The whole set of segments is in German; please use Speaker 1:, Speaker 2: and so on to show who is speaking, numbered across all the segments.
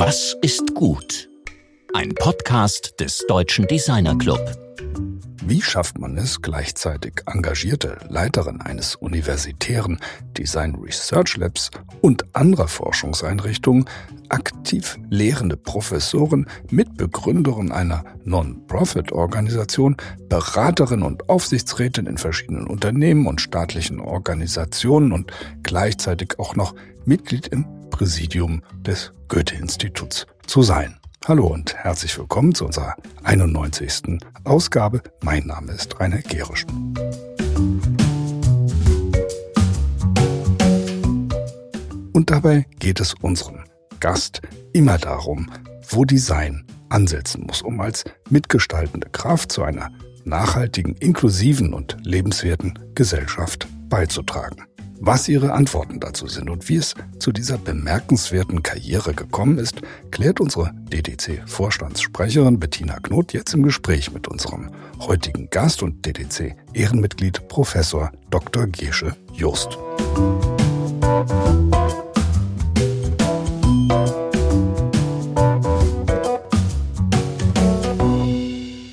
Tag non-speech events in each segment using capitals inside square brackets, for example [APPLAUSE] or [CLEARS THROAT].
Speaker 1: Was ist gut? Ein Podcast des Deutschen Designer Club.
Speaker 2: Wie schafft man es, gleichzeitig engagierte Leiterin eines universitären Design Research Labs und anderer Forschungseinrichtungen, aktiv lehrende Professoren, Mitbegründerin einer Non-Profit-Organisation, Beraterin und Aufsichtsrätin in verschiedenen Unternehmen und staatlichen Organisationen und gleichzeitig auch noch Mitglied im Präsidium des Goethe-Instituts zu sein. Hallo und herzlich willkommen zu unserer 91. Ausgabe. Mein Name ist Rainer Gerisch. Und dabei geht es unserem Gast immer darum, wo Design ansetzen muss, um als mitgestaltende Kraft zu einer nachhaltigen, inklusiven und lebenswerten Gesellschaft beizutragen. Was ihre Antworten dazu sind und wie es zu dieser bemerkenswerten Karriere gekommen ist, klärt unsere DDC-Vorstandssprecherin Bettina Knot jetzt im Gespräch mit unserem heutigen Gast und DDC-Ehrenmitglied Professor Dr. Gesche Just.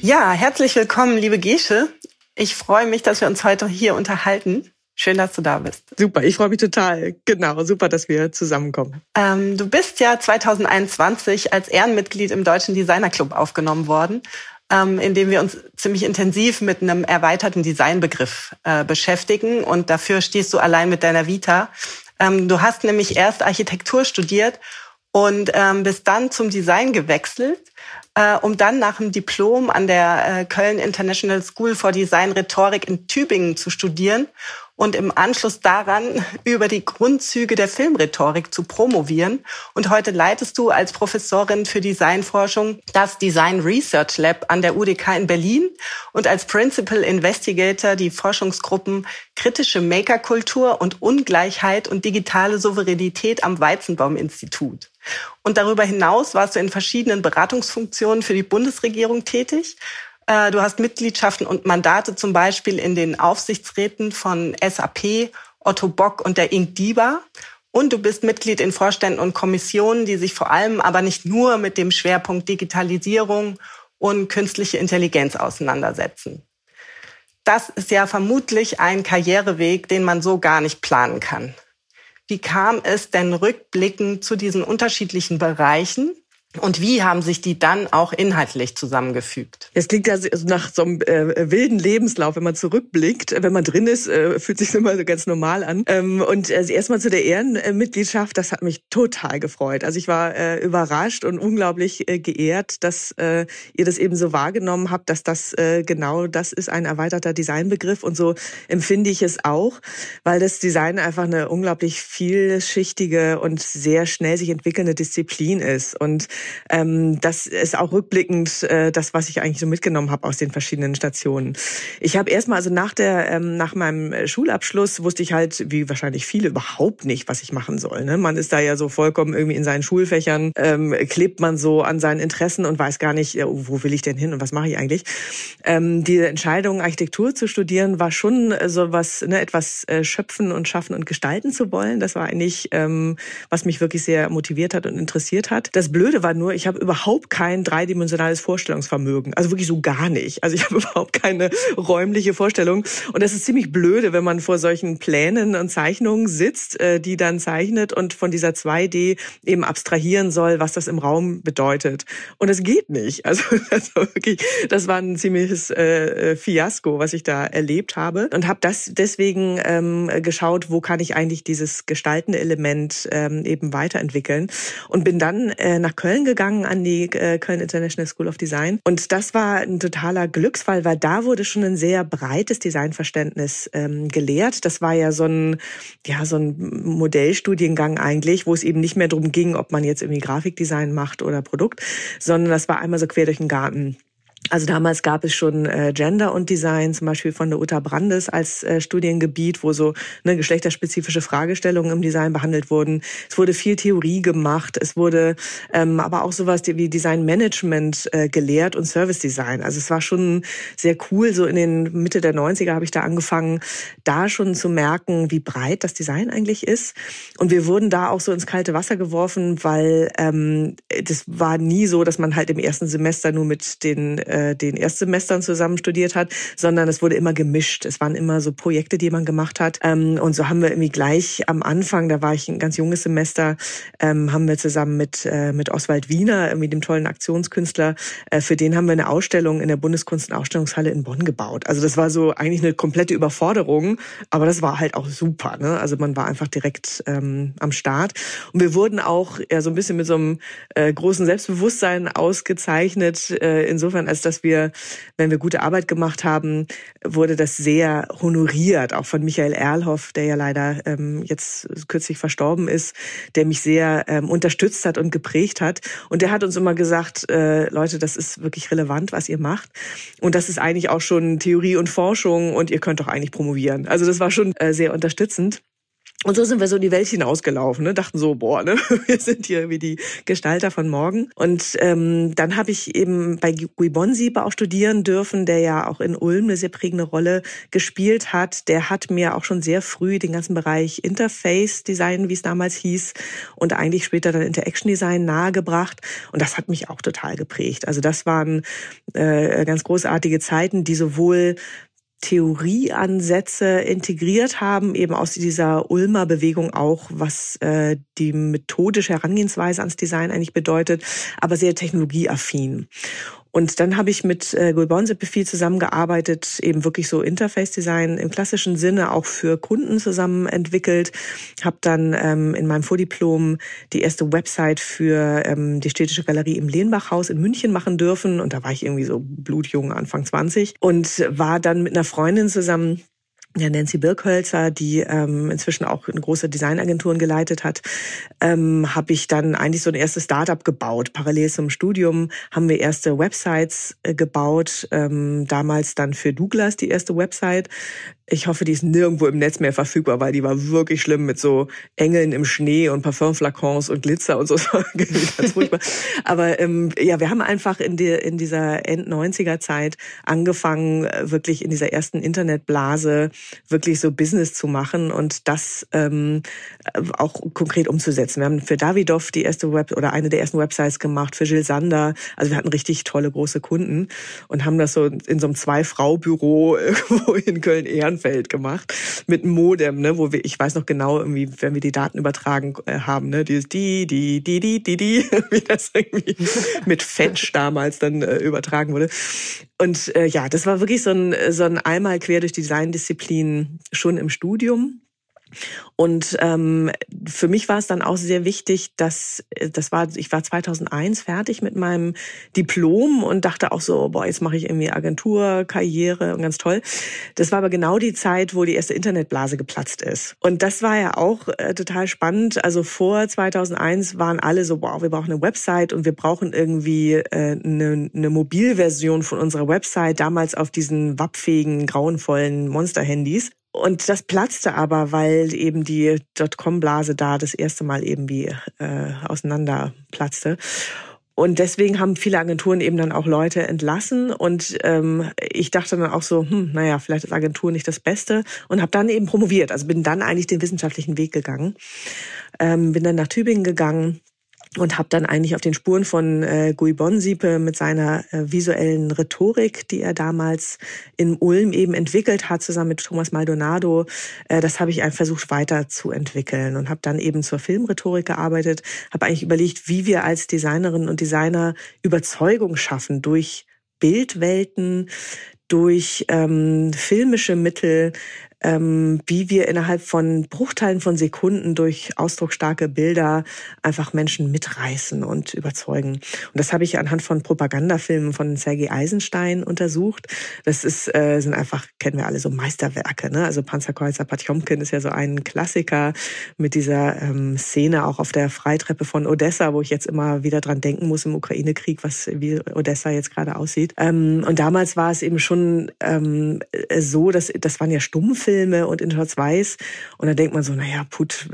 Speaker 3: Ja, herzlich willkommen, liebe Gesche. Ich freue mich, dass wir uns heute hier unterhalten. Schön, dass du da bist.
Speaker 4: Super, ich freue mich total. Genau, super, dass wir zusammenkommen.
Speaker 3: Ähm, du bist ja 2021 als Ehrenmitglied im Deutschen Designer Club aufgenommen worden, ähm, in dem wir uns ziemlich intensiv mit einem erweiterten Designbegriff äh, beschäftigen. Und dafür stehst du allein mit deiner Vita. Ähm, du hast nämlich erst Architektur studiert und ähm, bist dann zum Design gewechselt äh, um dann nach dem Diplom an der äh, Köln International School for Design Rhetorik in Tübingen zu studieren und im Anschluss daran [LAUGHS] über die Grundzüge der Filmrhetorik zu promovieren. Und heute leitest du als Professorin für Designforschung das Design Research Lab an der UDK in Berlin und als Principal Investigator die Forschungsgruppen kritische Makerkultur und Ungleichheit und digitale Souveränität am Weizenbaum-Institut. Und darüber hinaus warst du in verschiedenen Beratungsfunktionen für die Bundesregierung tätig äh, du hast Mitgliedschaften und Mandate zum Beispiel in den Aufsichtsräten von SAP, Otto Bock und der Inc. DIBA. Und du bist Mitglied in Vorständen und Kommissionen, die sich vor allem aber nicht nur mit dem Schwerpunkt Digitalisierung und künstliche Intelligenz auseinandersetzen. Das ist ja vermutlich ein Karriereweg, den man so gar nicht planen kann. Wie kam es denn rückblickend zu diesen unterschiedlichen Bereichen? Und wie haben sich die dann auch inhaltlich zusammengefügt?
Speaker 4: Es klingt ja nach so einem äh, wilden Lebenslauf, wenn man zurückblickt. Wenn man drin ist, äh, fühlt sich [LAUGHS] immer so ganz normal an. Ähm, und äh, erstmal zu der Ehrenmitgliedschaft, das hat mich total gefreut. Also ich war äh, überrascht und unglaublich äh, geehrt, dass äh, ihr das eben so wahrgenommen habt, dass das äh, genau das ist, ein erweiterter Designbegriff. Und so empfinde ich es auch, weil das Design einfach eine unglaublich vielschichtige und sehr schnell sich entwickelnde Disziplin ist. Und ähm, das ist auch rückblickend äh, das, was ich eigentlich so mitgenommen habe aus den verschiedenen Stationen. Ich habe erstmal, also nach der, ähm, nach meinem Schulabschluss wusste ich halt, wie wahrscheinlich viele, überhaupt nicht, was ich machen soll. Ne? Man ist da ja so vollkommen irgendwie in seinen Schulfächern, ähm, klebt man so an seinen Interessen und weiß gar nicht, äh, wo will ich denn hin und was mache ich eigentlich. Ähm, die Entscheidung, Architektur zu studieren, war schon so was, ne, etwas äh, schöpfen und schaffen und gestalten zu wollen. Das war eigentlich, ähm, was mich wirklich sehr motiviert hat und interessiert hat. Das Blöde war nur, ich habe überhaupt kein dreidimensionales Vorstellungsvermögen. Also wirklich so gar nicht. Also ich habe [LAUGHS] überhaupt keine räumliche Vorstellung. Und das ist ziemlich blöde, wenn man vor solchen Plänen und Zeichnungen sitzt, äh, die dann zeichnet und von dieser 2D eben abstrahieren soll, was das im Raum bedeutet. Und es geht nicht. Also [LAUGHS] das war wirklich, das war ein ziemliches äh, äh, Fiasko, was ich da erlebt habe. Und habe das deswegen ähm, geschaut, wo kann ich eigentlich dieses gestaltende Element ähm, eben weiterentwickeln. Und bin dann äh, nach Köln gegangen an die äh, Köln International School of Design. Und das war ein totaler Glücksfall, weil da wurde schon ein sehr breites Designverständnis ähm, gelehrt. Das war ja so ein, ja, so ein Modellstudiengang eigentlich, wo es eben nicht mehr darum ging, ob man jetzt irgendwie Grafikdesign macht oder Produkt, sondern das war einmal so quer durch den Garten. Also damals gab es schon äh, Gender und Design, zum Beispiel von der Uta Brandes als äh, Studiengebiet, wo so ne, geschlechterspezifische Fragestellungen im Design behandelt wurden. Es wurde viel Theorie gemacht, es wurde ähm, aber auch sowas wie Design Management äh, gelehrt und Service Design. Also es war schon sehr cool. So in den Mitte der 90er habe ich da angefangen, da schon zu merken, wie breit das Design eigentlich ist. Und wir wurden da auch so ins kalte Wasser geworfen, weil ähm, das war nie so, dass man halt im ersten Semester nur mit den äh, den Erstsemestern zusammen studiert hat, sondern es wurde immer gemischt. Es waren immer so Projekte, die man gemacht hat. Ähm, und so haben wir irgendwie gleich am Anfang, da war ich ein ganz junges Semester, ähm, haben wir zusammen mit, äh, mit Oswald Wiener, irgendwie dem tollen Aktionskünstler, äh, für den haben wir eine Ausstellung in der Bundeskunst- und Ausstellungshalle in Bonn gebaut. Also das war so eigentlich eine komplette Überforderung, aber das war halt auch super. Ne? Also man war einfach direkt ähm, am Start. Und wir wurden auch ja, so ein bisschen mit so einem äh, großen Selbstbewusstsein ausgezeichnet, äh, insofern, als dass wir, wenn wir gute Arbeit gemacht haben, wurde das sehr honoriert, auch von Michael Erlhoff, der ja leider ähm, jetzt kürzlich verstorben ist, der mich sehr ähm, unterstützt hat und geprägt hat. Und der hat uns immer gesagt, äh, Leute, das ist wirklich relevant, was ihr macht. Und das ist eigentlich auch schon Theorie und Forschung und ihr könnt doch eigentlich promovieren. Also das war schon äh, sehr unterstützend. Und so sind wir so in die Welt hinausgelaufen, ne? dachten so, boah, ne? [LAUGHS] wir sind hier wie die Gestalter von morgen. Und ähm, dann habe ich eben bei Guy Bonsiebe auch studieren dürfen, der ja auch in Ulm eine sehr prägende Rolle gespielt hat. Der hat mir auch schon sehr früh den ganzen Bereich Interface Design, wie es damals hieß, und eigentlich später dann Interaction Design nahegebracht. Und das hat mich auch total geprägt. Also das waren äh, ganz großartige Zeiten, die sowohl Theorieansätze integriert haben, eben aus dieser Ulmer Bewegung auch, was äh, die methodische Herangehensweise ans Design eigentlich bedeutet, aber sehr technologieaffin. Und dann habe ich mit äh, Gulbonsepe viel zusammengearbeitet, eben wirklich so Interface-Design im klassischen Sinne auch für Kunden zusammen entwickelt. Habe dann ähm, in meinem Vordiplom die erste Website für ähm, die Städtische Galerie im Lehnbachhaus in München machen dürfen. Und da war ich irgendwie so blutjung, Anfang 20. Und war dann mit einer Freundin zusammen ja, Nancy Birkhölzer, die ähm, inzwischen auch eine große Designagenturen geleitet hat, ähm, habe ich dann eigentlich so ein erstes Startup gebaut. Parallel zum Studium haben wir erste Websites äh, gebaut. Ähm, damals dann für Douglas die erste Website, ich hoffe, die ist nirgendwo im Netz mehr verfügbar, weil die war wirklich schlimm mit so Engeln im Schnee und Parfumflakons und Glitzer und so. [LAUGHS] ganz furchtbar. Aber ähm, ja, wir haben einfach in, die, in dieser End-90er-Zeit angefangen, äh, wirklich in dieser ersten Internetblase wirklich so Business zu machen und das ähm, auch konkret umzusetzen. Wir haben für Davidoff die erste Web oder eine der ersten Websites gemacht, für Jill Sander. Also wir hatten richtig tolle große Kunden und haben das so in so einem Zwei-Frau-Büro [LAUGHS] irgendwo in Köln-Ehren Ehrenfeld gemacht mit einem Modem, ne, wo wir, ich weiß noch genau, irgendwie, wenn wir die Daten übertragen äh, haben, ne, dieses die, die, die, die, die, die, [LAUGHS] wie das irgendwie [LAUGHS] mit Fetch damals dann äh, übertragen wurde. Und äh, ja, das war wirklich so ein, so ein einmal quer durch die Designdisziplin schon im Studium. Und ähm, für mich war es dann auch sehr wichtig, dass das war, ich war 2001 fertig mit meinem Diplom und dachte auch so, boah, jetzt mache ich irgendwie Agentur, Karriere und ganz toll. Das war aber genau die Zeit, wo die erste Internetblase geplatzt ist. Und das war ja auch äh, total spannend. Also vor 2001 waren alle so, boah, wir brauchen eine Website und wir brauchen irgendwie äh, eine, eine Mobilversion von unserer Website, damals auf diesen wappfähigen, grauenvollen Monster-Handys. Und das platzte aber, weil eben die Dotcom-Blase da das erste Mal eben wie äh, auseinander platzte. Und deswegen haben viele Agenturen eben dann auch Leute entlassen. Und ähm, ich dachte dann auch so, hm, naja, vielleicht ist Agentur nicht das Beste. Und habe dann eben promoviert. Also bin dann eigentlich den wissenschaftlichen Weg gegangen. Ähm, bin dann nach Tübingen gegangen und habe dann eigentlich auf den Spuren von äh, Guy Bonsiepe mit seiner äh, visuellen Rhetorik, die er damals in Ulm eben entwickelt hat, zusammen mit Thomas Maldonado, äh, das habe ich einfach versucht weiterzuentwickeln und habe dann eben zur Filmrhetorik gearbeitet, habe eigentlich überlegt, wie wir als Designerinnen und Designer Überzeugung schaffen durch Bildwelten, durch ähm, filmische Mittel, ähm, wie wir innerhalb von Bruchteilen von Sekunden durch ausdrucksstarke Bilder einfach Menschen mitreißen und überzeugen. Und das habe ich anhand von Propagandafilmen von Sergei Eisenstein untersucht. Das ist, äh, sind einfach, kennen wir alle so Meisterwerke. Ne? Also Panzerkreuzer Patjomkin ist ja so ein Klassiker mit dieser ähm, Szene auch auf der Freitreppe von Odessa, wo ich jetzt immer wieder dran denken muss im Ukraine-Krieg, was wie Odessa jetzt gerade aussieht. Ähm, und damals war es eben schon ähm, so, dass das waren ja Stummfilme und in Schwarz-Weiß. Und da denkt man so, naja, put,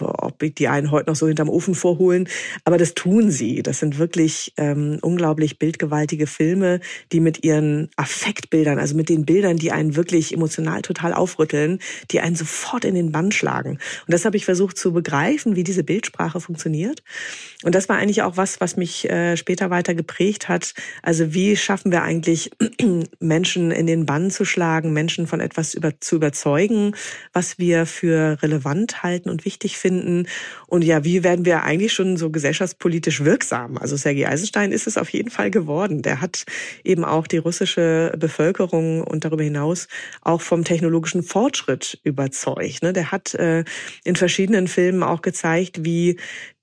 Speaker 4: ob die einen heute noch so hinterm Ofen vorholen. Aber das tun sie. Das sind wirklich ähm, unglaublich bildgewaltige Filme, die mit ihren Affektbildern, also mit den Bildern, die einen wirklich emotional total aufrütteln, die einen sofort in den Bann schlagen. Und das habe ich versucht zu begreifen, wie diese Bildsprache funktioniert. Und das war eigentlich auch was, was mich äh, später weiter geprägt hat. Also wie schaffen wir eigentlich [CLEARS THROAT] Menschen in den Bann zu schlagen, Menschen von etwas über, zu überzeugen, was wir für relevant halten und wichtig finden. Und ja, wie werden wir eigentlich schon so gesellschaftspolitisch wirksam? Also Sergei Eisenstein ist es auf jeden Fall geworden. Der hat eben auch die russische Bevölkerung und darüber hinaus auch vom technologischen Fortschritt überzeugt. Ne? Der hat äh, in verschiedenen Filmen auch gezeigt, wie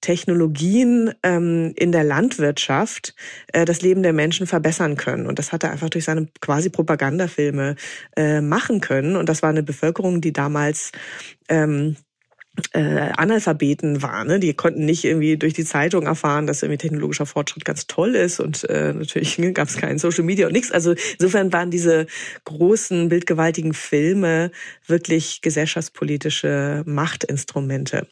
Speaker 4: Technologien ähm, in der Landwirtschaft äh, das Leben der Menschen verbessern können. Und das hat er einfach durch seine quasi Propagandafilme äh, machen können. Und das war eine Bevölkerung, die damals ähm, äh, Analphabeten waren. Ne? Die konnten nicht irgendwie durch die Zeitung erfahren, dass irgendwie technologischer Fortschritt ganz toll ist und äh, natürlich [LAUGHS] gab es keinen Social Media und nichts. Also insofern waren diese großen, bildgewaltigen Filme wirklich gesellschaftspolitische Machtinstrumente.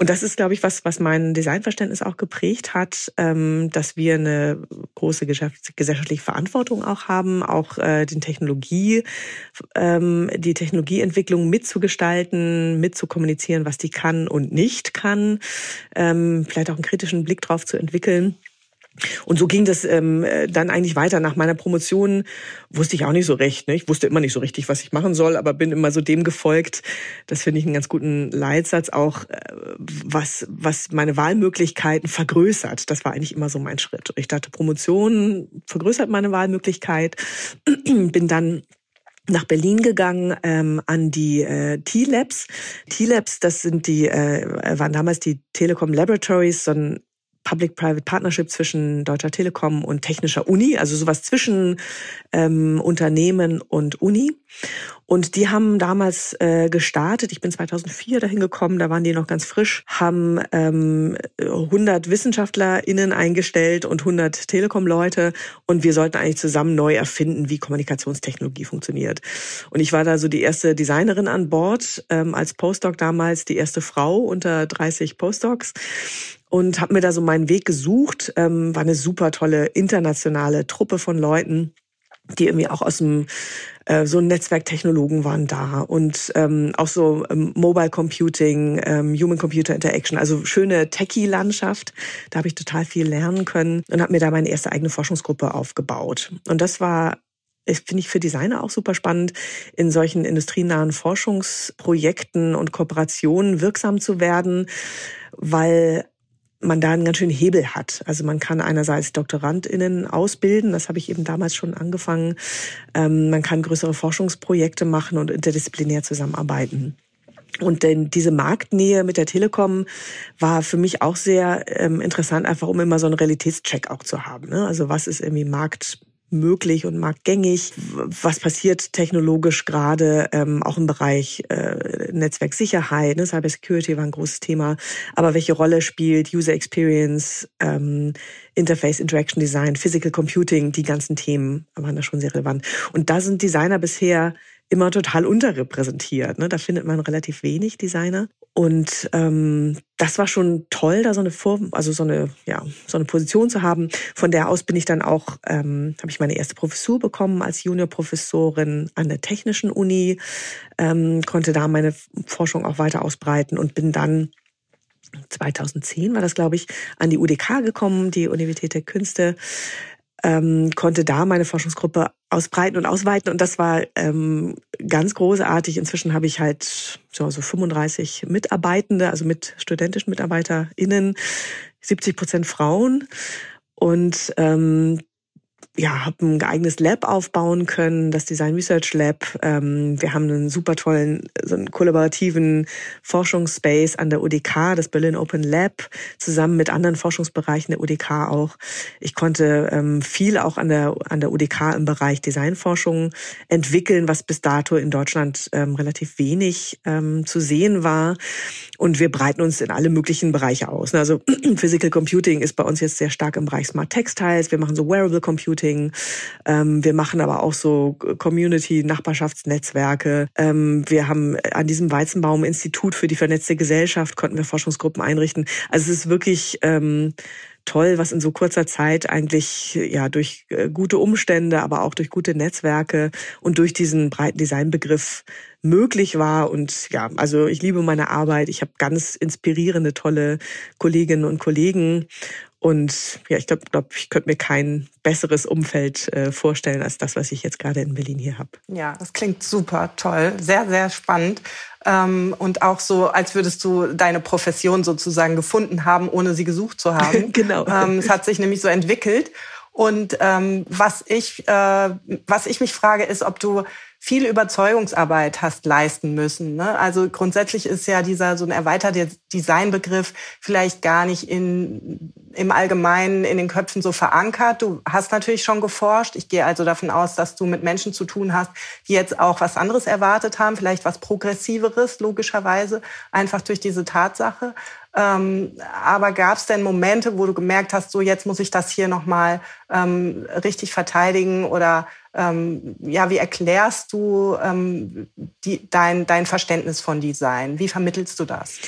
Speaker 4: Und das ist, glaube ich, was, was mein Designverständnis auch geprägt hat, ähm, dass wir eine große gesellschaftliche Verantwortung auch haben, auch äh, den Technologie, ähm, die Technologieentwicklung mitzugestalten, mitzukommunizieren, was die kann und nicht kann, ähm, vielleicht auch einen kritischen Blick drauf zu entwickeln. Und so ging das ähm, dann eigentlich weiter. Nach meiner Promotion wusste ich auch nicht so recht. Ne? Ich wusste immer nicht so richtig, was ich machen soll, aber bin immer so dem gefolgt. Das finde ich einen ganz guten Leitsatz auch, äh, was, was meine Wahlmöglichkeiten vergrößert. Das war eigentlich immer so mein Schritt. Ich dachte, Promotion vergrößert meine Wahlmöglichkeit. [CLEARS THROAT] bin dann nach Berlin gegangen ähm, an die äh, T-Labs. T-Labs, das sind die äh, waren damals die Telekom Laboratories, so ein Public-Private Partnership zwischen Deutscher Telekom und Technischer Uni, also sowas zwischen ähm, Unternehmen und Uni. Und die haben damals äh, gestartet, ich bin 2004 dahin gekommen, da waren die noch ganz frisch, haben ähm, 100 WissenschaftlerInnen eingestellt und 100 Telekom-Leute und wir sollten eigentlich zusammen neu erfinden, wie Kommunikationstechnologie funktioniert. Und ich war da so die erste Designerin an Bord, ähm, als Postdoc damals, die erste Frau unter 30 Postdocs und habe mir da so meinen Weg gesucht. Ähm, war eine super tolle internationale Truppe von Leuten, die irgendwie auch aus dem äh, so Netzwerktechnologen waren da und ähm, auch so ähm, Mobile Computing, ähm, Human Computer Interaction, also schöne Techie-Landschaft. Da habe ich total viel lernen können und habe mir da meine erste eigene Forschungsgruppe aufgebaut. Und das war finde ich für Designer auch super spannend, in solchen industrienahen Forschungsprojekten und Kooperationen wirksam zu werden, weil man da einen ganz schönen Hebel hat. Also man kann einerseits DoktorandInnen ausbilden, das habe ich eben damals schon angefangen. Ähm, man kann größere Forschungsprojekte machen und interdisziplinär zusammenarbeiten. Und denn diese Marktnähe mit der Telekom war für mich auch sehr ähm, interessant, einfach um immer so einen Realitätscheck auch zu haben. Ne? Also was ist irgendwie Markt möglich und marktgängig? Was passiert technologisch gerade ähm, auch im Bereich äh, Netzwerksicherheit? Ne? Cyber Security war ein großes Thema. Aber welche Rolle spielt User Experience, ähm, Interface Interaction Design, Physical Computing? Die ganzen Themen waren da schon sehr relevant. Und da sind Designer bisher immer total unterrepräsentiert. Ne? Da findet man relativ wenig Designer. Und ähm, das war schon toll, da so eine Vor also so eine ja so eine Position zu haben. Von der aus bin ich dann auch ähm, habe ich meine erste Professur bekommen als Juniorprofessorin an der Technischen Uni, ähm, konnte da meine Forschung auch weiter ausbreiten und bin dann 2010 war das, glaube ich, an die UDK gekommen, die Universität der Künste, ähm, konnte da meine Forschungsgruppe ausbreiten und ausweiten und das war ähm, ganz großartig. Inzwischen habe ich halt so, so 35 Mitarbeitende, also mit studentischen MitarbeiterInnen, 70 Prozent Frauen und ähm, ja, habe ein eigenes Lab aufbauen können, das Design Research Lab. Ähm, wir haben einen super tollen, so einen kollaborativen Forschungsspace an der UDK, das Berlin Open Lab, zusammen mit anderen Forschungsbereichen der UDK auch. Ich konnte ähm, viel auch an der, an der UDK im Bereich Designforschung entwickeln, was bis dato in Deutschland ähm, relativ wenig ähm, zu sehen war. Und wir breiten uns in alle möglichen Bereiche aus. Also [CLEARS THROAT] Physical Computing ist bei uns jetzt sehr stark im Bereich Smart Textiles. Wir machen so Wearable Computing. Ähm, wir machen aber auch so Community, Nachbarschaftsnetzwerke. Ähm, wir haben an diesem Weizenbaum Institut für die vernetzte Gesellschaft konnten wir Forschungsgruppen einrichten. Also es ist wirklich ähm, toll, was in so kurzer Zeit eigentlich ja durch äh, gute Umstände, aber auch durch gute Netzwerke und durch diesen breiten Designbegriff möglich war. Und ja, also ich liebe meine Arbeit. Ich habe ganz inspirierende, tolle Kolleginnen und Kollegen. Und ja, ich glaube, glaub, ich könnte mir kein besseres Umfeld äh, vorstellen als das, was ich jetzt gerade in Berlin hier habe.
Speaker 3: Ja, das klingt super toll, sehr, sehr spannend. Ähm, und auch so, als würdest du deine Profession sozusagen gefunden haben, ohne sie gesucht zu haben. [LAUGHS]
Speaker 4: genau.
Speaker 3: Ähm, es hat sich nämlich so entwickelt. Und ähm, was ich, äh, was ich mich frage, ist, ob du viel Überzeugungsarbeit hast leisten müssen. Ne? Also grundsätzlich ist ja dieser so ein erweiterter Designbegriff vielleicht gar nicht in, im Allgemeinen in den Köpfen so verankert. Du hast natürlich schon geforscht. Ich gehe also davon aus, dass du mit Menschen zu tun hast, die jetzt auch was anderes erwartet haben, vielleicht was Progressiveres, logischerweise, einfach durch diese Tatsache. Ähm, aber gab es denn Momente, wo du gemerkt hast, so jetzt muss ich das hier nochmal ähm, richtig verteidigen oder ähm, ja, wie erklärst du ähm, die, dein, dein Verständnis von Design? Wie vermittelst du das?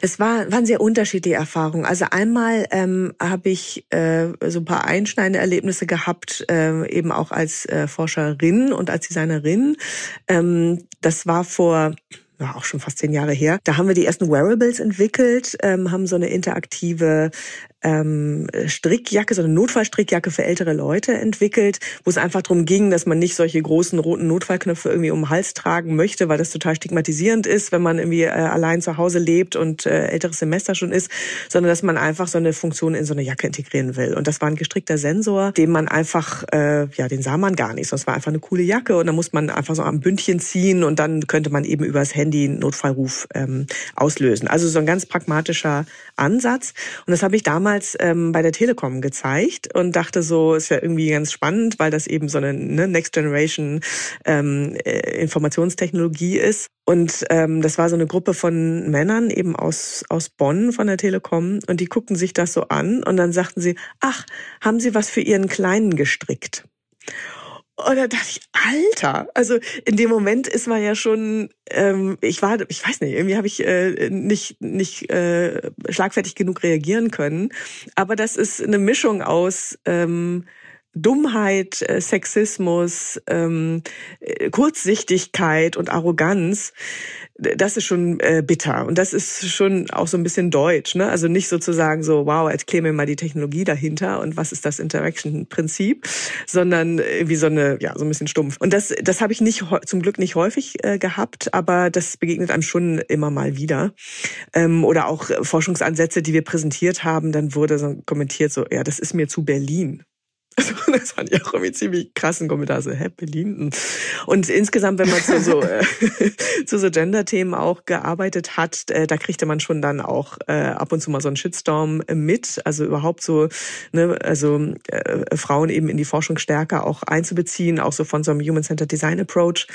Speaker 4: Das war, waren sehr unterschiedliche Erfahrungen. Also einmal ähm, habe ich äh, so ein paar einschneidende Erlebnisse gehabt, äh, eben auch als äh, Forscherin und als Designerin. Ähm, das war vor ja, auch schon fast zehn Jahre her. Da haben wir die ersten Wearables entwickelt, ähm, haben so eine interaktive ähm, Strickjacke, so eine Notfallstrickjacke für ältere Leute entwickelt, wo es einfach darum ging, dass man nicht solche großen roten Notfallknöpfe irgendwie um den Hals tragen möchte, weil das total stigmatisierend ist, wenn man irgendwie äh, allein zu Hause lebt und äh, älteres Semester schon ist, sondern dass man einfach so eine Funktion in so eine Jacke integrieren will. Und das war ein gestrickter Sensor, den man einfach, äh, ja, den sah man gar nicht, es war einfach eine coole Jacke und da muss man einfach so am Bündchen ziehen und dann könnte man eben übers Handy einen Notfallruf ähm, auslösen. Also so ein ganz pragmatischer Ansatz. Und das habe ich damals damals ähm, bei der Telekom gezeigt und dachte so, ist ja irgendwie ganz spannend, weil das eben so eine ne, Next Generation ähm, äh, Informationstechnologie ist. Und ähm, das war so eine Gruppe von Männern eben aus, aus Bonn von der Telekom und die guckten sich das so an und dann sagten sie, ach, haben Sie was für Ihren Kleinen gestrickt? Und da dachte ich, Alter, also in dem Moment ist man ja schon, ähm, ich war, ich weiß nicht, irgendwie habe ich äh, nicht nicht äh, schlagfertig genug reagieren können. Aber das ist eine Mischung aus ähm, Dummheit, äh, Sexismus, ähm, äh, Kurzsichtigkeit und Arroganz, das ist schon äh, bitter und das ist schon auch so ein bisschen deutsch, ne? Also nicht sozusagen so, wow, jetzt käme mal die Technologie dahinter und was ist das Interaction-Prinzip, sondern wie so eine, ja, so ein bisschen stumpf. Und das, das habe ich nicht zum Glück nicht häufig äh, gehabt, aber das begegnet einem schon immer mal wieder. Ähm, oder auch Forschungsansätze, die wir präsentiert haben, dann wurde so kommentiert so, ja, das ist mir zu Berlin. Also, [LAUGHS] das fand ich auch irgendwie ziemlich krassen Kommentar, so, hä, Berlin? Und insgesamt, wenn man zu so, äh, [LAUGHS] zu so Gender-Themen auch gearbeitet hat, äh, da kriegte man schon dann auch äh, ab und zu mal so einen Shitstorm mit. Also überhaupt so, ne, also Frauen eben in die Forschung stärker auch einzubeziehen, auch so von so einem Human-Centered Design Approach.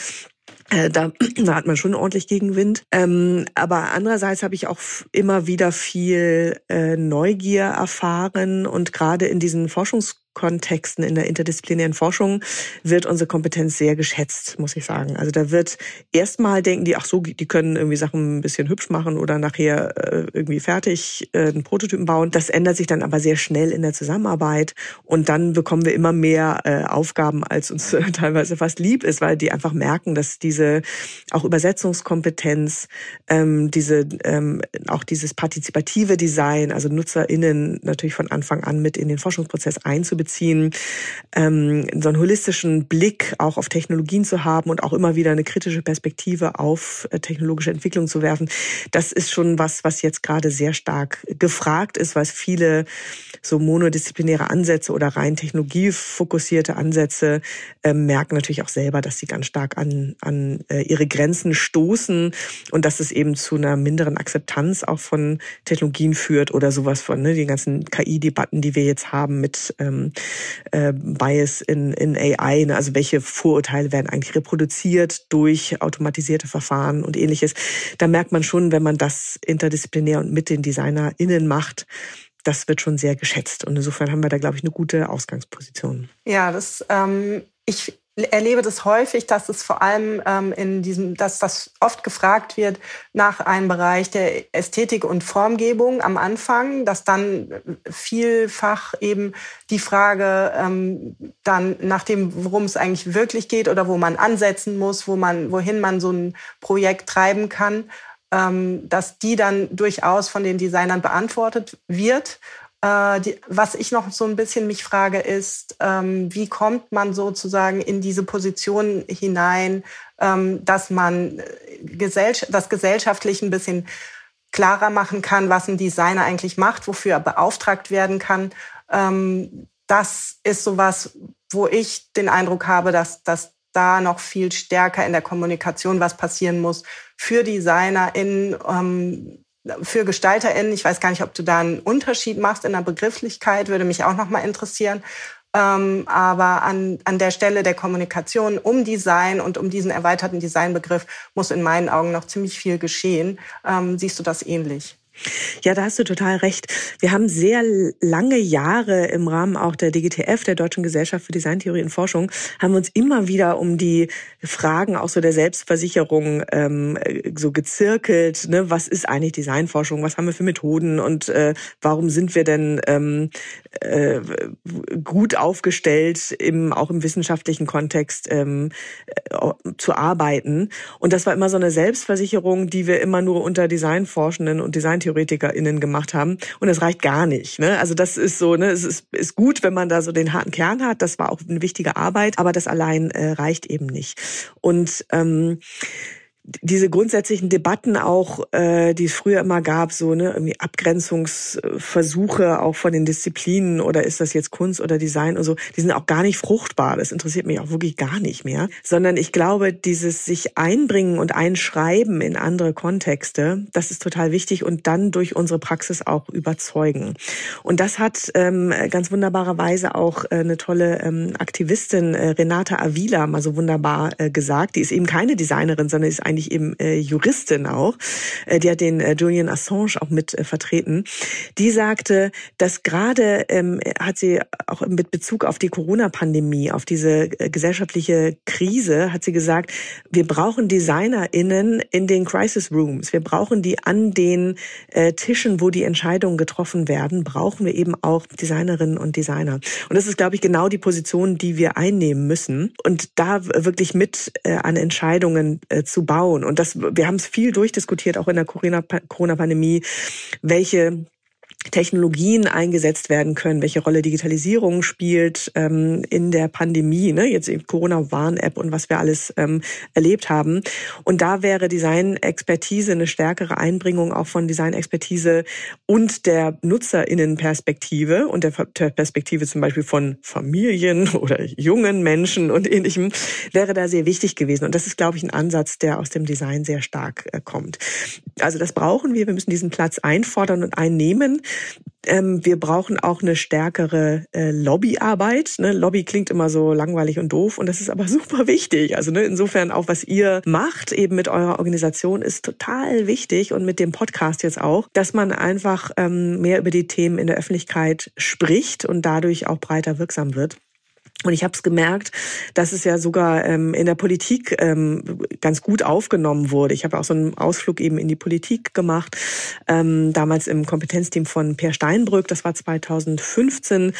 Speaker 4: Äh, da, [CLEARS THROAT] da hat man schon ordentlich Gegenwind. Ähm, aber andererseits habe ich auch immer wieder viel äh, Neugier erfahren und gerade in diesen Forschungs Kontexten in der interdisziplinären Forschung wird unsere Kompetenz sehr geschätzt, muss ich sagen. Also da wird erstmal denken die, ach so, die können irgendwie Sachen ein bisschen hübsch machen oder nachher äh, irgendwie fertig äh, einen Prototypen bauen. Das ändert sich dann aber sehr schnell in der Zusammenarbeit und dann bekommen wir immer mehr äh, Aufgaben, als uns [LAUGHS] teilweise fast lieb ist, weil die einfach merken, dass dass diese auch Übersetzungskompetenz, ähm, diese ähm, auch dieses partizipative Design, also NutzerInnen natürlich von Anfang an mit in den Forschungsprozess einzubeziehen, ähm, so einen holistischen Blick auch auf Technologien zu haben und auch immer wieder eine kritische Perspektive auf äh, technologische Entwicklung zu werfen. Das ist schon was, was jetzt gerade sehr stark gefragt ist, weil viele so monodisziplinäre Ansätze oder rein technologiefokussierte Ansätze äh, merken natürlich auch selber, dass sie ganz stark an, an äh, ihre Grenzen stoßen und dass es eben zu einer minderen Akzeptanz auch von Technologien führt oder sowas von ne, die ganzen KI-Debatten, die wir jetzt haben mit ähm, äh, Bias in, in AI, ne, also welche Vorurteile werden eigentlich reproduziert durch automatisierte Verfahren und ähnliches. Da merkt man schon, wenn man das interdisziplinär und mit den DesignerInnen macht, das wird schon sehr geschätzt. Und insofern haben wir da, glaube ich, eine gute Ausgangsposition.
Speaker 3: Ja, das, ähm, ich erlebe das häufig, dass es vor allem ähm, in diesem, dass das oft gefragt wird nach einem Bereich der Ästhetik und Formgebung am Anfang, dass dann vielfach eben die Frage ähm, dann nach dem, worum es eigentlich wirklich geht oder wo man ansetzen muss, wo man, wohin man so ein Projekt treiben kann, ähm, dass die dann durchaus von den Designern beantwortet wird. Äh, die, was ich noch so ein bisschen mich frage, ist, ähm, wie kommt man sozusagen in diese Position hinein, ähm, dass man äh, gesell das gesellschaftlich ein bisschen klarer machen kann, was ein Designer eigentlich macht, wofür er beauftragt werden kann. Ähm, das ist sowas, wo ich den Eindruck habe, dass, dass da noch viel stärker in der Kommunikation was passieren muss für DesignerInnen, ähm, für GestalterInnen. Ich weiß gar nicht, ob du da einen Unterschied machst in der Begrifflichkeit, würde mich auch noch mal interessieren. Ähm, aber an, an der Stelle der Kommunikation um Design und um diesen erweiterten Designbegriff muss in meinen Augen noch ziemlich viel geschehen. Ähm, siehst du das ähnlich?
Speaker 4: Ja, da hast du total recht. Wir haben sehr lange Jahre im Rahmen auch der DGTF, der Deutschen Gesellschaft für Designtheorie und Forschung, haben wir uns immer wieder um die Fragen auch so der Selbstversicherung ähm, so gezirkelt. Ne? Was ist eigentlich Designforschung? Was haben wir für Methoden? Und äh, warum sind wir denn ähm, äh, gut aufgestellt, im, auch im wissenschaftlichen Kontext ähm, äh, zu arbeiten? Und das war immer so eine Selbstversicherung, die wir immer nur unter Designforschenden und Designtheorien TheoretikerInnen gemacht haben. Und das reicht gar nicht. Ne? Also das ist so, ne, es ist, ist gut, wenn man da so den harten Kern hat. Das war auch eine wichtige Arbeit, aber das allein äh, reicht eben nicht. Und ähm, diese grundsätzlichen Debatten auch, äh, die es früher immer gab, so ne, irgendwie Abgrenzungsversuche auch von den Disziplinen oder ist das jetzt Kunst oder Design und so, die sind auch gar nicht fruchtbar. Das interessiert mich auch wirklich gar nicht mehr. Sondern ich glaube, dieses sich einbringen und einschreiben in andere Kontexte, das ist total wichtig und dann durch unsere Praxis auch überzeugen. Und das hat ähm, ganz wunderbarerweise auch äh, eine tolle ähm, Aktivistin äh, Renata Avila mal so wunderbar äh, gesagt. Die ist eben keine Designerin, sondern ist eigentlich eben äh, Juristin auch, äh, die hat den äh, Julian Assange auch mit äh, vertreten, die sagte, dass gerade ähm, hat sie auch mit Bezug auf die Corona-Pandemie, auf diese äh, gesellschaftliche Krise, hat sie gesagt, wir brauchen DesignerInnen in den Crisis Rooms. Wir brauchen die an den äh, Tischen, wo die Entscheidungen getroffen werden, brauchen wir eben auch Designerinnen und Designer. Und das ist, glaube ich, genau die Position, die wir einnehmen müssen und da wirklich mit äh, an Entscheidungen äh, zu bauen bauen. Und das, wir haben es viel durchdiskutiert, auch in der Corona-Pandemie, welche Technologien eingesetzt werden können, welche Rolle Digitalisierung spielt ähm, in der Pandemie, ne? jetzt Corona-Warn-App und was wir alles ähm, erlebt haben. Und da wäre Design-Expertise eine stärkere Einbringung auch von Design-Expertise und der NutzerInnen-Perspektive und der Perspektive zum Beispiel von Familien [LAUGHS] oder jungen Menschen und ähnlichem, wäre da sehr wichtig gewesen. Und das ist, glaube ich, ein Ansatz, der aus dem Design sehr stark äh, kommt. Also das brauchen wir. Wir müssen diesen Platz einfordern und einnehmen. Ähm, wir brauchen auch eine stärkere äh, Lobbyarbeit. Ne? Lobby klingt immer so langweilig und doof und das ist aber [LAUGHS] super wichtig. Also ne, insofern auch, was ihr macht, eben mit eurer Organisation, ist total wichtig und mit dem Podcast jetzt auch, dass man einfach ähm, mehr über die Themen in der Öffentlichkeit spricht und dadurch auch breiter wirksam wird. Und ich habe es gemerkt, dass es ja sogar ähm, in der Politik ähm, ganz gut aufgenommen wurde. Ich habe auch so einen Ausflug eben in die Politik gemacht, ähm, damals im Kompetenzteam von Per Steinbrück, das war 2015,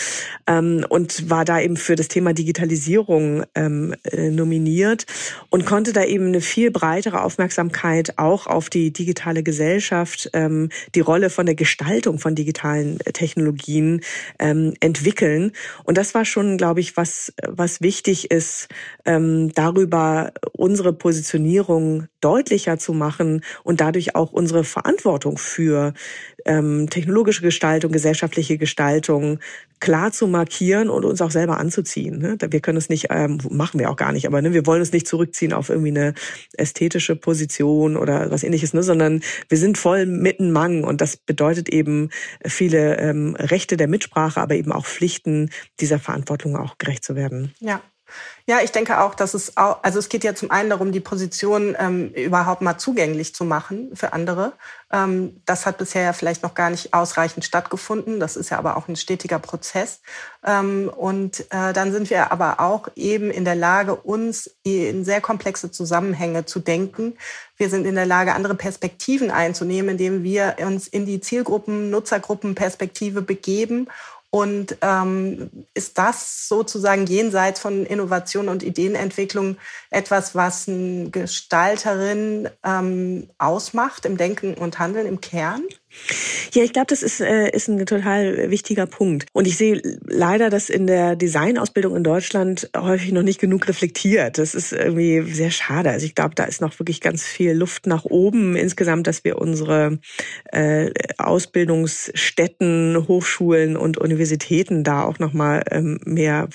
Speaker 4: ähm, und war da eben für das Thema Digitalisierung ähm, äh, nominiert und konnte da eben eine viel breitere Aufmerksamkeit auch auf die digitale Gesellschaft, ähm, die Rolle von der Gestaltung von digitalen äh, Technologien ähm, entwickeln. Und das war schon, glaube ich, was was, was wichtig ist, ähm, darüber unsere Positionierung deutlicher zu machen und dadurch auch unsere Verantwortung für ähm, technologische Gestaltung, gesellschaftliche Gestaltung klar zu markieren und uns auch selber anzuziehen. Ne? Wir können es nicht, ähm, machen wir auch gar nicht, aber ne, wir wollen uns nicht zurückziehen auf irgendwie eine ästhetische Position oder was ähnliches, ne? sondern wir sind voll mitten Mang und das bedeutet eben viele ähm, Rechte der Mitsprache, aber eben auch Pflichten, dieser Verantwortung auch gerecht zu werden.
Speaker 3: Ja. Ja, ich denke auch, dass es auch, also es geht ja zum einen darum, die Position ähm, überhaupt mal zugänglich zu machen für andere. Ähm, das hat bisher ja vielleicht noch gar nicht ausreichend stattgefunden. Das ist ja aber auch ein stetiger Prozess. Ähm, und äh, dann sind wir aber auch eben in der Lage, uns in sehr komplexe Zusammenhänge zu denken. Wir sind in der Lage, andere Perspektiven einzunehmen, indem wir uns in die Zielgruppen, Nutzergruppenperspektive begeben und ähm, ist das sozusagen jenseits von Innovation und Ideenentwicklung etwas, was eine Gestalterin ähm, ausmacht im Denken und Handeln im Kern?
Speaker 4: Ja, ich glaube, das ist, äh, ist ein total wichtiger Punkt. Und ich sehe leider, dass in der Designausbildung in Deutschland häufig noch nicht genug reflektiert. Das ist irgendwie sehr schade. Also ich glaube, da ist noch wirklich ganz viel Luft nach oben insgesamt, dass wir unsere äh, Ausbildungsstätten, Hochschulen und Universitäten da auch nochmal ähm, mehr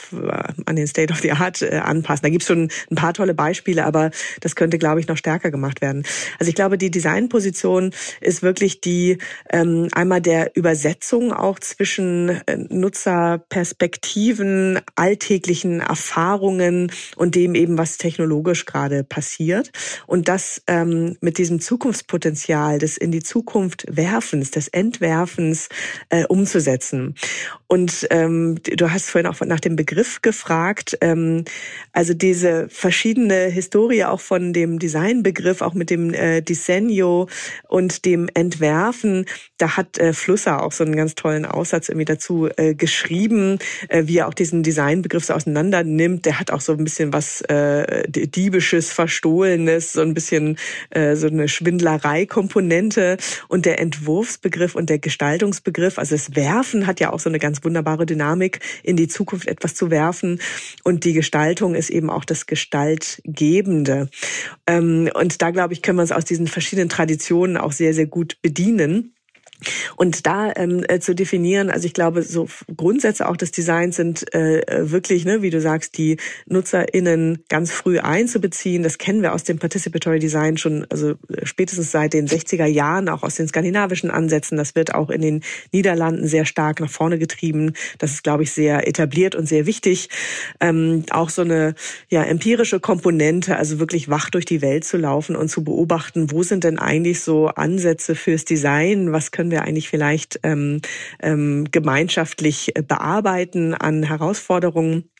Speaker 4: an den State of the Art äh, anpassen. Da gibt's schon ein paar tolle Beispiele, aber das könnte, glaube ich, noch stärker gemacht werden. Also ich glaube, die Designposition ist wirklich die ähm, einmal der Übersetzung auch zwischen äh, Nutzerperspektiven, alltäglichen Erfahrungen und dem eben, was technologisch gerade passiert. Und das ähm, mit diesem Zukunftspotenzial des in die Zukunft Werfens, des Entwerfens äh, umzusetzen. Und ähm, du hast vorhin auch nach dem Begriff gefragt. Ähm, also diese verschiedene Historie auch von dem Designbegriff, auch mit dem äh, Diseño und dem Entwerfen, da hat äh, Flusser auch so einen ganz tollen Aussatz irgendwie dazu äh, geschrieben, äh, wie er auch diesen Designbegriff so auseinander nimmt. Der hat auch so ein bisschen was äh, diebisches, verstohlenes, so ein bisschen äh, so eine Schwindlerei-Komponente und der Entwurfsbegriff und der Gestaltungsbegriff, also das Werfen hat ja auch so eine ganz wunderbare Dynamik, in die Zukunft etwas zu werfen und die Gestaltung ist eben auch das Gestaltgebende. Ähm, und da glaube ich, können wir uns aus diesen verschiedenen Traditionen auch sehr, sehr gut bedienen. Und da ähm, äh, zu definieren, also ich glaube, so Grundsätze auch des Designs sind äh, wirklich, ne, wie du sagst, die NutzerInnen ganz früh einzubeziehen. Das kennen wir aus dem Participatory Design schon, also äh, spätestens seit den 60er Jahren, auch aus den skandinavischen Ansätzen. Das wird auch in den Niederlanden sehr stark nach vorne getrieben. Das ist, glaube ich, sehr etabliert und sehr wichtig. Ähm, auch so eine ja, empirische Komponente, also wirklich wach durch die Welt zu laufen und zu beobachten, wo sind denn eigentlich so Ansätze fürs Design? Was können wir eigentlich vielleicht ähm, ähm, gemeinschaftlich bearbeiten an Herausforderungen.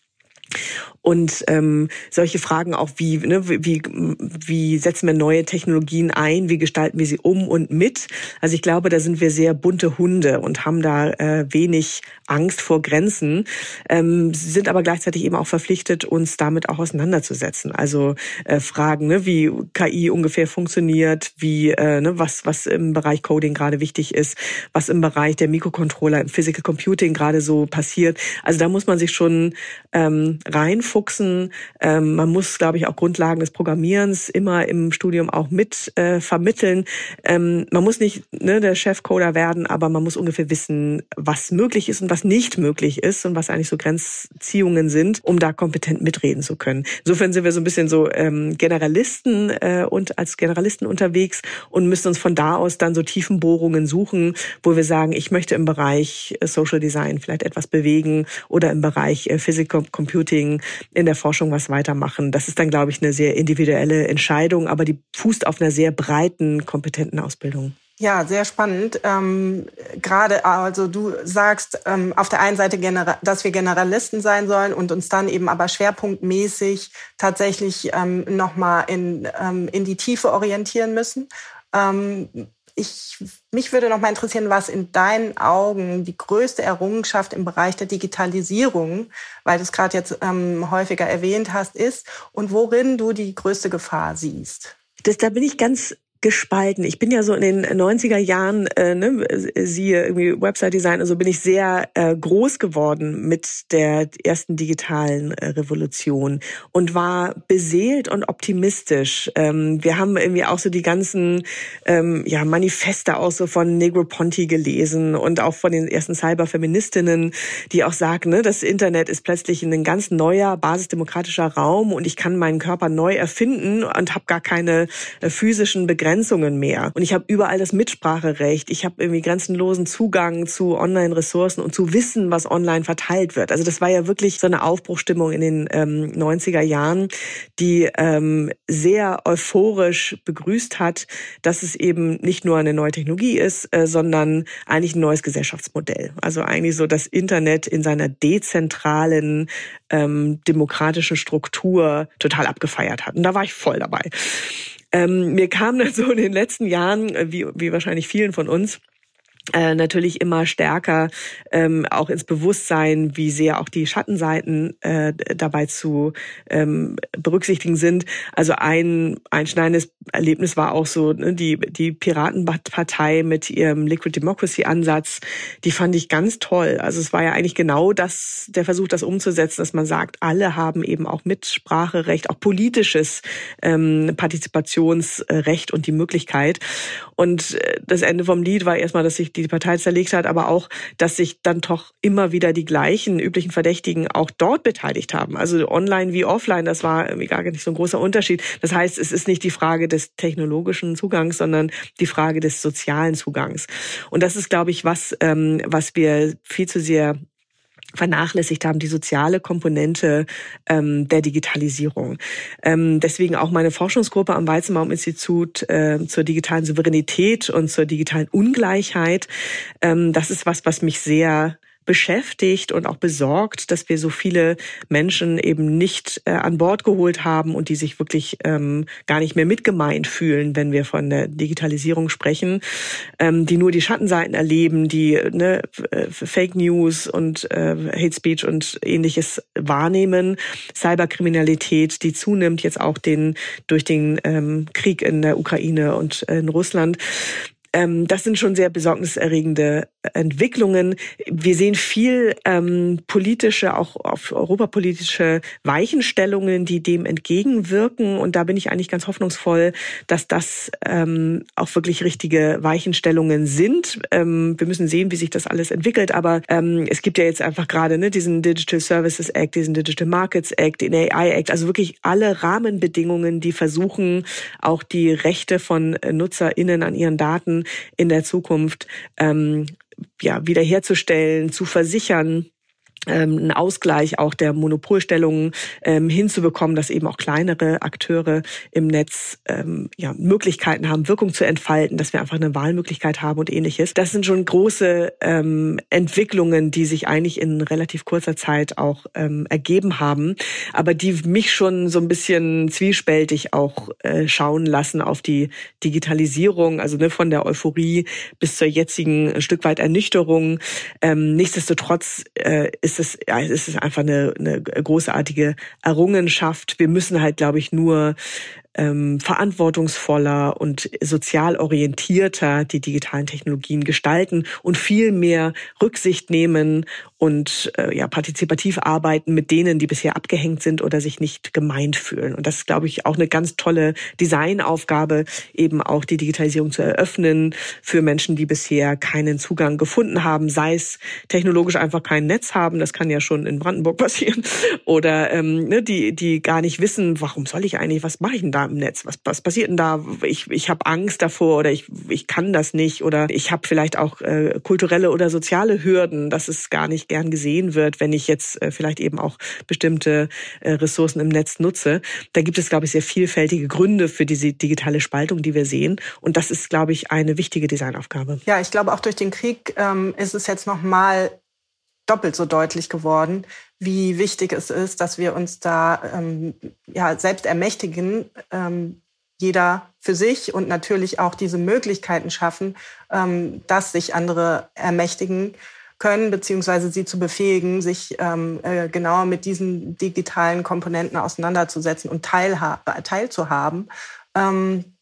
Speaker 4: Und ähm, solche Fragen auch wie, ne, wie, wie setzen wir neue Technologien ein, wie gestalten wir sie um und mit. Also ich glaube, da sind wir sehr bunte Hunde und haben da äh, wenig Angst vor Grenzen, ähm, sind aber gleichzeitig eben auch verpflichtet, uns damit auch auseinanderzusetzen. Also äh, Fragen, ne, wie KI ungefähr funktioniert, wie äh, ne, was, was im Bereich Coding gerade wichtig ist, was im Bereich der Mikrocontroller im Physical Computing gerade so passiert. Also da muss man sich schon ähm, reinfuchsen. Ähm, man muss, glaube ich, auch Grundlagen des Programmierens immer im Studium auch mit äh, vermitteln. Ähm, man muss nicht ne, der Chefcoder werden, aber man muss ungefähr wissen, was möglich ist und was nicht möglich ist und was eigentlich so Grenzziehungen sind, um da kompetent mitreden zu können. Insofern sind wir so ein bisschen so ähm, Generalisten äh, und als Generalisten unterwegs und müssen uns von da aus dann so Tiefenbohrungen suchen, wo wir sagen, ich möchte im Bereich äh, Social Design vielleicht etwas bewegen oder im Bereich äh, Physical Computing in der Forschung was weitermachen. Das ist dann, glaube ich, eine sehr individuelle Entscheidung, aber die fußt auf einer sehr breiten, kompetenten Ausbildung.
Speaker 3: Ja, sehr spannend. Ähm, Gerade, also du sagst ähm, auf der einen Seite, dass wir Generalisten sein sollen und uns dann eben aber schwerpunktmäßig tatsächlich ähm, nochmal in, ähm, in die Tiefe orientieren müssen. Ähm, ich, mich würde noch mal interessieren, was in deinen Augen die größte Errungenschaft im Bereich der Digitalisierung, weil du es gerade jetzt ähm, häufiger erwähnt hast, ist und worin du die größte Gefahr siehst.
Speaker 4: Das, da bin ich ganz gespalten. Ich bin ja so in den 90er Jahren, äh, ne, siehe irgendwie Website-Design, also bin ich sehr äh, groß geworden mit der ersten digitalen äh, Revolution und war beseelt und optimistisch. Ähm, wir haben irgendwie auch so die ganzen ähm, ja, Manifeste auch so von Negroponte gelesen und auch von den ersten Cyberfeministinnen, die auch sagen, ne, das Internet ist plötzlich ein ganz neuer basisdemokratischer Raum und ich kann meinen Körper neu erfinden und habe gar keine äh, physischen Begrenzungen Begrenzungen mehr. Und ich habe überall das Mitspracherecht. Ich habe irgendwie grenzenlosen Zugang zu Online-Ressourcen und zu Wissen, was online verteilt wird. Also das war ja wirklich so eine Aufbruchstimmung in den ähm, 90er Jahren, die ähm, sehr euphorisch begrüßt hat, dass es eben nicht nur eine neue Technologie ist, äh, sondern eigentlich ein neues Gesellschaftsmodell. Also eigentlich so das Internet in seiner dezentralen ähm, demokratischen Struktur total abgefeiert hat. Und da war ich voll dabei. Ähm, mir kam dann so in den letzten Jahren, äh, wie, wie wahrscheinlich vielen von uns, äh, natürlich immer stärker ähm, auch ins Bewusstsein, wie sehr auch die Schattenseiten äh, dabei zu ähm, berücksichtigen sind. Also ein einschneidendes Erlebnis war auch so ne, die die Piratenpartei mit ihrem Liquid Democracy Ansatz. Die fand ich ganz toll. Also es war ja eigentlich genau das der Versuch, das umzusetzen, dass man sagt, alle haben eben auch Mitspracherecht, auch politisches ähm, Partizipationsrecht und die Möglichkeit. Und äh, das Ende vom Lied war erstmal, dass sich die Partei zerlegt hat, aber auch, dass sich dann doch immer wieder die gleichen üblichen Verdächtigen auch dort beteiligt haben. Also online wie offline, das war gar nicht so ein großer Unterschied. Das heißt, es ist nicht die Frage des technologischen Zugangs, sondern die Frage des sozialen Zugangs. Und das ist, glaube ich, was, ähm, was wir viel zu sehr vernachlässigt haben, die soziale Komponente ähm, der Digitalisierung. Ähm, deswegen auch meine Forschungsgruppe am Weizenbaum-Institut äh, zur digitalen Souveränität und zur digitalen Ungleichheit. Ähm, das ist was, was mich sehr beschäftigt und auch besorgt, dass wir so viele Menschen eben nicht äh, an Bord geholt haben und die sich wirklich ähm, gar nicht mehr mitgemeint fühlen, wenn wir von der Digitalisierung sprechen, ähm, die nur die Schattenseiten erleben, die ne, äh, Fake News und äh, Hate Speech und ähnliches wahrnehmen, Cyberkriminalität, die zunimmt jetzt auch den durch den ähm, Krieg in der Ukraine und in Russland. Ähm, das sind schon sehr besorgniserregende Entwicklungen. Wir sehen viel ähm, politische, auch auf europapolitische Weichenstellungen, die dem entgegenwirken. Und da bin ich eigentlich ganz hoffnungsvoll, dass das ähm, auch wirklich richtige Weichenstellungen sind. Ähm, wir müssen sehen, wie sich das alles entwickelt. Aber ähm, es gibt ja jetzt einfach gerade ne, diesen Digital Services Act, diesen Digital Markets Act, den AI Act, also wirklich alle Rahmenbedingungen, die versuchen, auch die Rechte von NutzerInnen an ihren Daten in der Zukunft ähm, ja, wiederherzustellen, zu versichern einen Ausgleich auch der Monopolstellungen ähm, hinzubekommen, dass eben auch kleinere Akteure im Netz ähm, ja, Möglichkeiten haben, Wirkung zu entfalten, dass wir einfach eine Wahlmöglichkeit haben und ähnliches. Das sind schon große ähm, Entwicklungen, die sich eigentlich in relativ kurzer Zeit auch ähm, ergeben haben, aber die mich schon so ein bisschen zwiespältig auch äh, schauen lassen auf die Digitalisierung, also ne, von der Euphorie bis zur jetzigen Stück weit Ernüchterung. Ähm, nichtsdestotrotz äh, ist ist es, ja, ist einfach eine, eine großartige Errungenschaft. Wir müssen halt, glaube ich, nur ähm, verantwortungsvoller und sozial orientierter die digitalen Technologien gestalten und viel mehr Rücksicht nehmen und äh, ja partizipativ arbeiten mit denen, die bisher abgehängt sind oder sich nicht gemeint fühlen. Und das ist, glaube ich, auch eine ganz tolle Designaufgabe, eben auch die Digitalisierung zu eröffnen für Menschen, die bisher keinen Zugang gefunden haben, sei es technologisch einfach kein Netz haben, das kann ja schon in Brandenburg [LAUGHS] passieren, oder ähm, ne, die die gar nicht wissen, warum soll ich eigentlich, was mache ich denn da im Netz? Was, was passiert denn da? Ich, ich habe Angst davor oder ich, ich kann das nicht oder ich habe vielleicht auch äh, kulturelle oder soziale Hürden, dass es gar nicht nicht gern gesehen wird, wenn ich jetzt äh, vielleicht eben auch bestimmte äh, Ressourcen im Netz nutze. Da gibt es, glaube ich, sehr vielfältige Gründe für diese digitale Spaltung, die wir sehen. Und das ist, glaube ich, eine wichtige Designaufgabe.
Speaker 3: Ja, ich glaube, auch durch den Krieg ähm, ist es jetzt noch mal doppelt so deutlich geworden, wie wichtig es ist, dass wir uns da ähm, ja, selbst ermächtigen, ähm, jeder für sich und natürlich auch diese Möglichkeiten schaffen, ähm, dass sich andere ermächtigen können, beziehungsweise sie zu befähigen, sich ähm, äh, genauer mit diesen digitalen Komponenten auseinanderzusetzen und teilzuhaben. Ähm,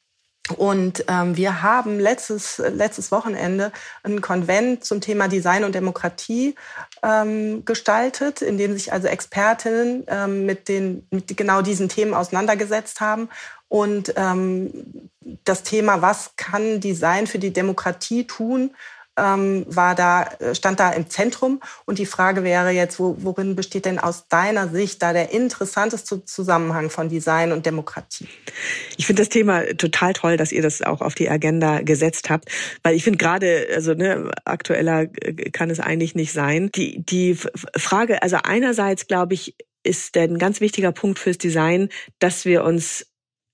Speaker 3: und ähm, wir haben letztes, letztes Wochenende einen Konvent zum Thema Design und Demokratie ähm, gestaltet, in dem sich also Expertinnen ähm, mit, den, mit genau diesen Themen auseinandergesetzt haben. Und ähm, das Thema, was kann Design für die Demokratie tun, ähm, war da, stand da im Zentrum. Und die Frage wäre jetzt, wo, worin besteht denn aus deiner Sicht da der interessanteste Zusammenhang von Design und Demokratie?
Speaker 4: Ich finde das Thema total toll, dass ihr das auch auf die Agenda gesetzt habt, weil ich finde gerade, also ne, aktueller kann es eigentlich nicht sein. Die, die Frage, also einerseits glaube ich, ist ein ganz wichtiger Punkt fürs Design, dass wir uns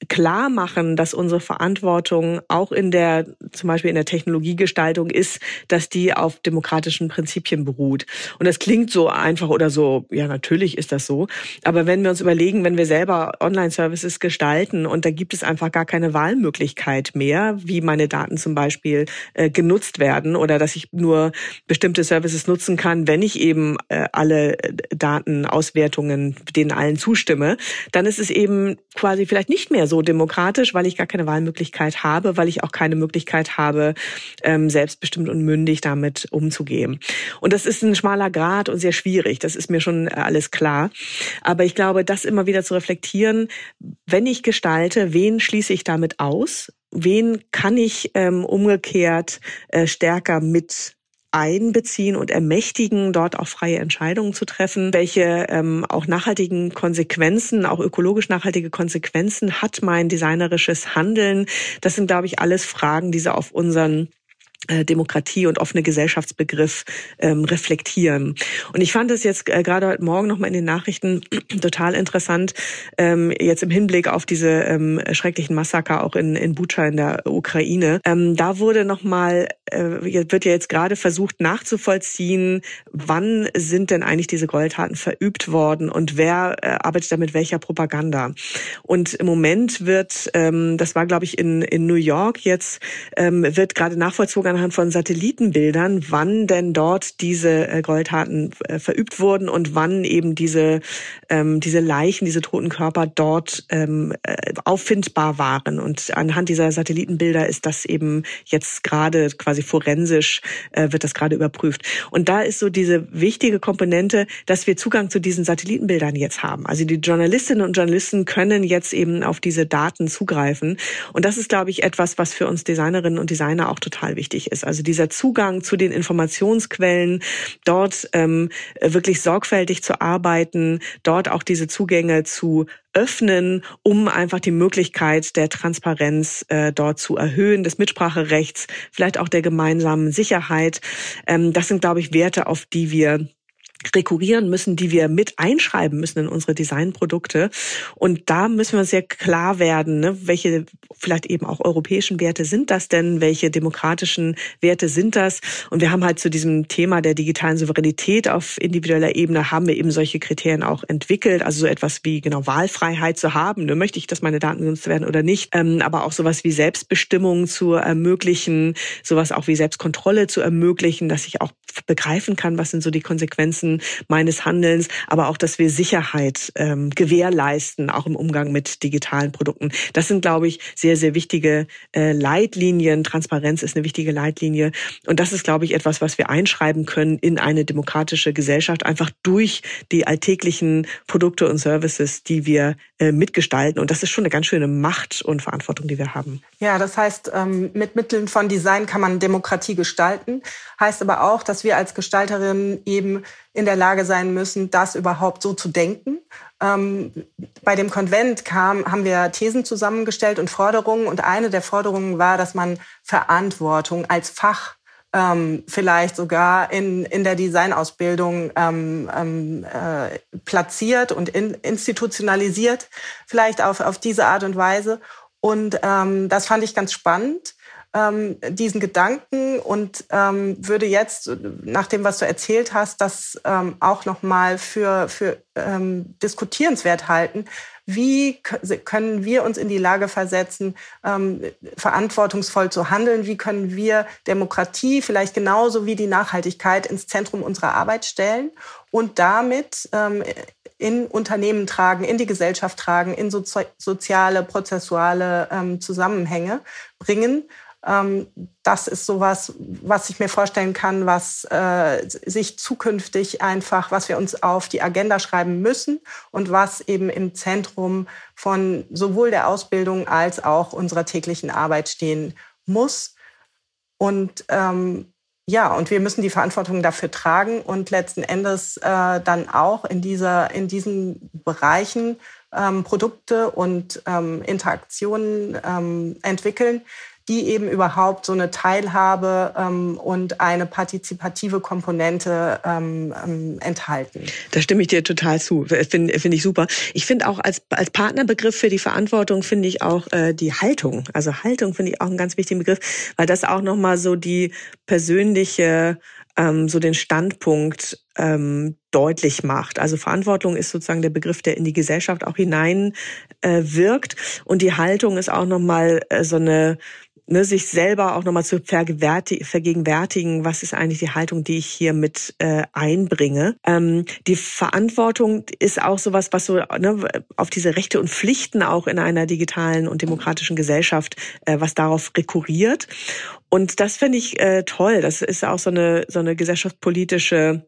Speaker 4: klar machen, dass unsere Verantwortung auch in der, zum Beispiel in der Technologiegestaltung ist, dass die auf demokratischen Prinzipien beruht. Und das klingt so einfach oder so, ja, natürlich ist das so. Aber wenn wir uns überlegen, wenn wir selber Online-Services gestalten und da gibt es einfach gar keine Wahlmöglichkeit mehr, wie meine Daten zum Beispiel äh, genutzt werden oder dass ich nur bestimmte Services nutzen kann, wenn ich eben äh, alle Datenauswertungen denen allen zustimme, dann ist es eben quasi vielleicht nicht mehr so demokratisch, weil ich gar keine Wahlmöglichkeit habe, weil ich auch keine Möglichkeit habe, ähm, selbstbestimmt und mündig damit umzugehen. Und das ist ein schmaler Grad und sehr schwierig. Das ist mir schon alles klar. Aber ich glaube, das immer wieder zu reflektieren, wenn ich gestalte, wen schließe ich damit aus? Wen kann ich ähm, umgekehrt äh, stärker mit einbeziehen und ermächtigen, dort auch freie Entscheidungen zu treffen. Welche ähm, auch nachhaltigen Konsequenzen, auch ökologisch nachhaltige Konsequenzen hat mein designerisches Handeln? Das sind, glaube ich, alles Fragen, die so auf unseren Demokratie und offene Gesellschaftsbegriff ähm, reflektieren. Und ich fand es jetzt äh, gerade heute Morgen noch mal in den Nachrichten [CLEARS THROAT] total interessant, ähm, jetzt im Hinblick auf diese ähm, schrecklichen Massaker auch in, in Bucha in der Ukraine. Ähm, da wurde noch mal, äh, wird ja jetzt gerade versucht nachzuvollziehen, wann sind denn eigentlich diese Gräueltaten verübt worden und wer äh, arbeitet da mit welcher Propaganda. Und im Moment wird, ähm, das war glaube ich in, in New York jetzt, ähm, wird gerade nachvollzogen anhand von Satellitenbildern, wann denn dort diese äh, Gräueltaten äh, verübt wurden und wann eben diese, ähm, diese Leichen, diese toten Körper dort ähm, äh, auffindbar waren. Und anhand dieser Satellitenbilder ist das eben jetzt gerade quasi forensisch, äh, wird das gerade überprüft. Und da ist so diese wichtige Komponente, dass wir Zugang zu diesen Satellitenbildern jetzt haben. Also die Journalistinnen und Journalisten können jetzt eben auf diese Daten zugreifen. Und das ist, glaube ich, etwas, was für uns Designerinnen und Designer auch total wichtig wichtig ist. Also dieser Zugang zu den Informationsquellen, dort ähm, wirklich sorgfältig zu arbeiten, dort auch diese Zugänge zu öffnen, um einfach die Möglichkeit der Transparenz äh, dort zu erhöhen, des Mitspracherechts, vielleicht auch der gemeinsamen Sicherheit. Ähm, das sind, glaube ich, Werte, auf die wir rekurrieren müssen, die wir mit einschreiben müssen in unsere Designprodukte. Und da müssen wir sehr klar werden, ne, welche vielleicht eben auch europäischen Werte sind das denn, welche demokratischen Werte sind das. Und wir haben halt zu diesem Thema der digitalen Souveränität auf individueller Ebene haben wir eben solche Kriterien auch entwickelt. Also so etwas wie genau Wahlfreiheit zu haben. Ne, möchte ich, dass meine Daten genutzt werden oder nicht. Ähm, aber auch sowas wie Selbstbestimmung zu ermöglichen, sowas auch wie Selbstkontrolle zu ermöglichen, dass ich auch begreifen kann, was sind so die Konsequenzen meines Handelns, aber auch, dass wir Sicherheit ähm, gewährleisten, auch im Umgang mit digitalen Produkten. Das sind, glaube ich, sehr, sehr wichtige äh, Leitlinien. Transparenz ist eine wichtige Leitlinie. Und das ist, glaube ich, etwas, was wir einschreiben können in eine demokratische Gesellschaft, einfach durch die alltäglichen Produkte und Services, die wir äh, mitgestalten. Und das ist schon eine ganz schöne Macht und Verantwortung, die wir haben.
Speaker 3: Ja, das heißt, ähm, mit Mitteln von Design kann man Demokratie gestalten. Heißt aber auch, dass wir als Gestalterinnen eben in der Lage sein müssen, das überhaupt so zu denken. Ähm, bei dem Konvent kam, haben wir Thesen zusammengestellt und Forderungen. Und eine der Forderungen war, dass man Verantwortung als Fach ähm, vielleicht sogar in, in der Designausbildung ähm, äh, platziert und in, institutionalisiert, vielleicht auf, auf diese Art und Weise. Und ähm, das fand ich ganz spannend ähm, diesen Gedanken und ähm, würde jetzt, nach dem, was du erzählt hast, das ähm, auch nochmal für, für ähm, diskutierenswert halten. Wie können wir uns in die Lage versetzen, ähm, verantwortungsvoll zu handeln? Wie können wir Demokratie vielleicht genauso wie die Nachhaltigkeit ins Zentrum unserer Arbeit stellen und damit ähm, in Unternehmen tragen, in die Gesellschaft tragen, in soziale, prozessuale ähm, Zusammenhänge bringen? Ähm, das ist sowas, was ich mir vorstellen kann, was äh, sich zukünftig einfach, was wir uns auf die Agenda schreiben müssen und was eben im Zentrum von sowohl der Ausbildung als auch unserer täglichen Arbeit stehen muss. Und ähm, ja, und wir müssen die Verantwortung dafür tragen und letzten Endes äh, dann auch in dieser in diesen Bereichen ähm, Produkte und ähm, Interaktionen ähm, entwickeln, die eben überhaupt so eine Teilhabe ähm, und eine partizipative Komponente ähm, ähm, enthalten.
Speaker 4: Da stimme ich dir total zu. Finde find ich super. Ich finde auch als, als Partnerbegriff für die Verantwortung finde ich auch äh, die Haltung. Also Haltung finde ich auch einen ganz wichtigen Begriff, weil das auch nochmal so die persönliche ähm, so den Standpunkt ähm, deutlich macht. Also Verantwortung ist sozusagen der Begriff, der in die Gesellschaft auch hinein äh, wirkt und die Haltung ist auch nochmal äh, so eine ne, sich selber auch nochmal zu vergegenwärtigen, was ist eigentlich die Haltung, die ich hier mit äh, einbringe. Ähm, die Verantwortung ist auch sowas, was so ne, auf diese Rechte und Pflichten auch in einer digitalen und demokratischen Gesellschaft, äh, was darauf rekurriert. Und das finde ich äh, toll. Das ist auch so eine so eine gesellschaftspolitische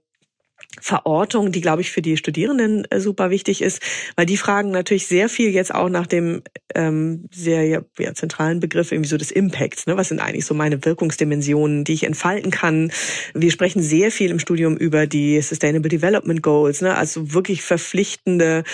Speaker 4: Verortung, die, glaube ich, für die Studierenden äh, super wichtig ist, weil die fragen natürlich sehr viel jetzt auch nach dem ähm, sehr ja, ja, zentralen Begriff irgendwie so des Impacts. Ne? Was sind eigentlich so meine Wirkungsdimensionen, die ich entfalten kann? Wir sprechen sehr viel im Studium über die Sustainable Development Goals, ne? also wirklich verpflichtende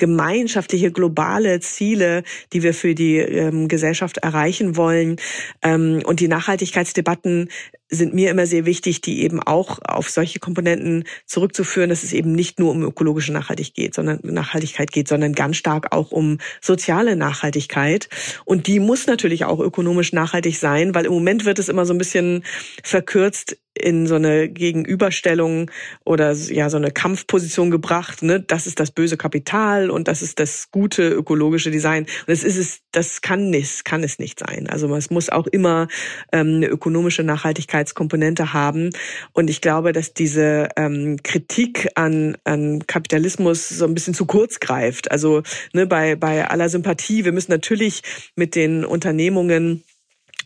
Speaker 4: gemeinschaftliche globale Ziele, die wir für die ähm, Gesellschaft erreichen wollen. Ähm, und die Nachhaltigkeitsdebatten sind mir immer sehr wichtig, die eben auch auf solche Komponenten zurückzuführen, dass es eben nicht nur um ökologische Nachhaltigkeit geht, sondern Nachhaltigkeit geht, sondern ganz stark auch um soziale Nachhaltigkeit. Und die muss natürlich auch ökonomisch nachhaltig sein, weil im Moment wird es immer so ein bisschen verkürzt in so eine Gegenüberstellung oder ja so eine Kampfposition gebracht. Ne? Das ist das böse Kapital und das ist das gute ökologische Design. Und das ist es, das kann nicht, kann es nicht sein. Also es muss auch immer ähm, eine ökonomische Nachhaltigkeitskomponente haben. Und ich glaube, dass diese ähm, Kritik an, an Kapitalismus so ein bisschen zu kurz greift. Also ne, bei bei aller Sympathie, wir müssen natürlich mit den Unternehmungen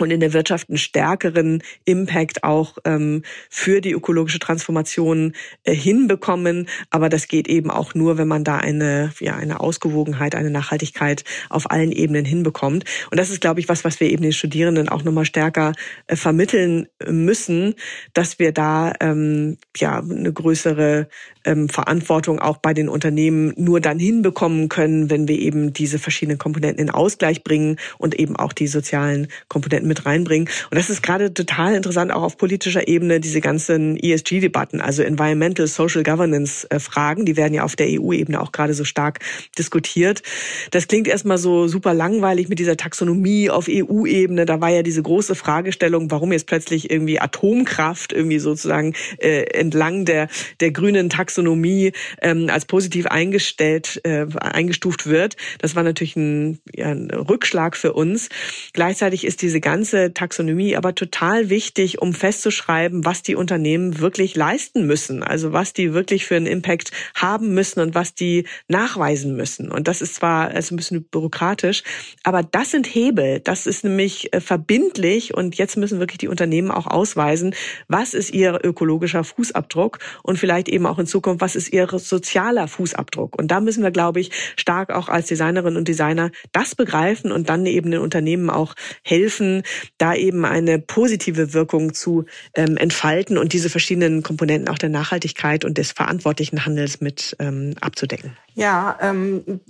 Speaker 4: und in der Wirtschaft einen stärkeren Impact auch ähm, für die ökologische Transformation äh, hinbekommen. Aber das geht eben auch nur, wenn man da eine, ja, eine Ausgewogenheit, eine Nachhaltigkeit auf allen Ebenen hinbekommt. Und das ist, glaube ich, was, was wir eben den Studierenden auch nochmal stärker äh, vermitteln müssen, dass wir da ähm, ja eine größere ähm, Verantwortung auch bei den Unternehmen nur dann hinbekommen können, wenn wir eben diese verschiedenen Komponenten in Ausgleich bringen und eben auch die sozialen Komponenten mit reinbringen. Und das ist gerade total interessant, auch auf politischer Ebene, diese ganzen ESG-Debatten, also Environmental Social Governance-Fragen, äh, die werden ja auf der EU-Ebene auch gerade so stark diskutiert. Das klingt erstmal so super langweilig mit dieser Taxonomie auf EU-Ebene. Da war ja diese große Fragestellung, warum jetzt plötzlich irgendwie Atomkraft irgendwie sozusagen äh, entlang der, der grünen Taxonomie Taxonomie ähm, als positiv eingestellt, äh, eingestuft wird. Das war natürlich ein, ja, ein Rückschlag für uns. Gleichzeitig ist diese ganze Taxonomie aber total wichtig, um festzuschreiben, was die Unternehmen wirklich leisten müssen. Also was die wirklich für einen Impact haben müssen und was die nachweisen müssen. Und das ist zwar also ein bisschen bürokratisch, aber das sind Hebel. Das ist nämlich äh, verbindlich und jetzt müssen wirklich die Unternehmen auch ausweisen, was ist ihr ökologischer Fußabdruck und vielleicht eben auch in Zukunft Zukunft, was ist ihr sozialer Fußabdruck? Und da müssen wir, glaube ich, stark auch als Designerinnen und Designer das begreifen und dann eben den Unternehmen auch helfen, da eben eine positive Wirkung zu ähm, entfalten und diese verschiedenen Komponenten auch der Nachhaltigkeit und des verantwortlichen Handels mit ähm, abzudecken.
Speaker 3: Ja, ähm,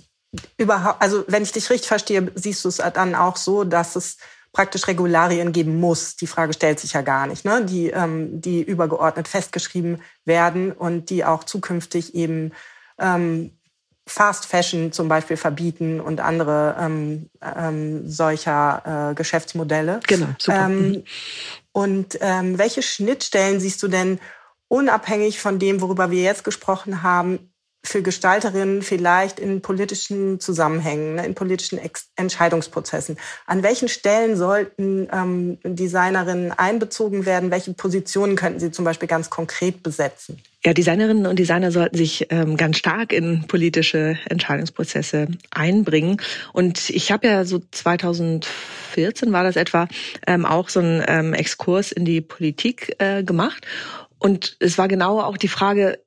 Speaker 3: überhaupt, also wenn ich dich richtig verstehe, siehst du es dann auch so, dass es praktisch Regularien geben muss. Die Frage stellt sich ja gar nicht, ne? die, ähm, die übergeordnet festgeschrieben werden und die auch zukünftig eben ähm, Fast Fashion zum Beispiel verbieten und andere ähm, ähm, solcher äh, Geschäftsmodelle.
Speaker 4: Genau, super. Ähm,
Speaker 3: mhm. und ähm, welche Schnittstellen siehst du denn unabhängig von dem, worüber wir jetzt gesprochen haben, für Gestalterinnen vielleicht in politischen Zusammenhängen, ne, in politischen Entscheidungsprozessen. An welchen Stellen sollten ähm, Designerinnen einbezogen werden? Welche Positionen könnten sie zum Beispiel ganz konkret besetzen?
Speaker 4: Ja, Designerinnen und Designer sollten sich ähm, ganz stark in politische Entscheidungsprozesse einbringen. Und ich habe ja so 2014 war das etwa ähm, auch so ein ähm, Exkurs in die Politik äh, gemacht. Und es war genau auch die Frage,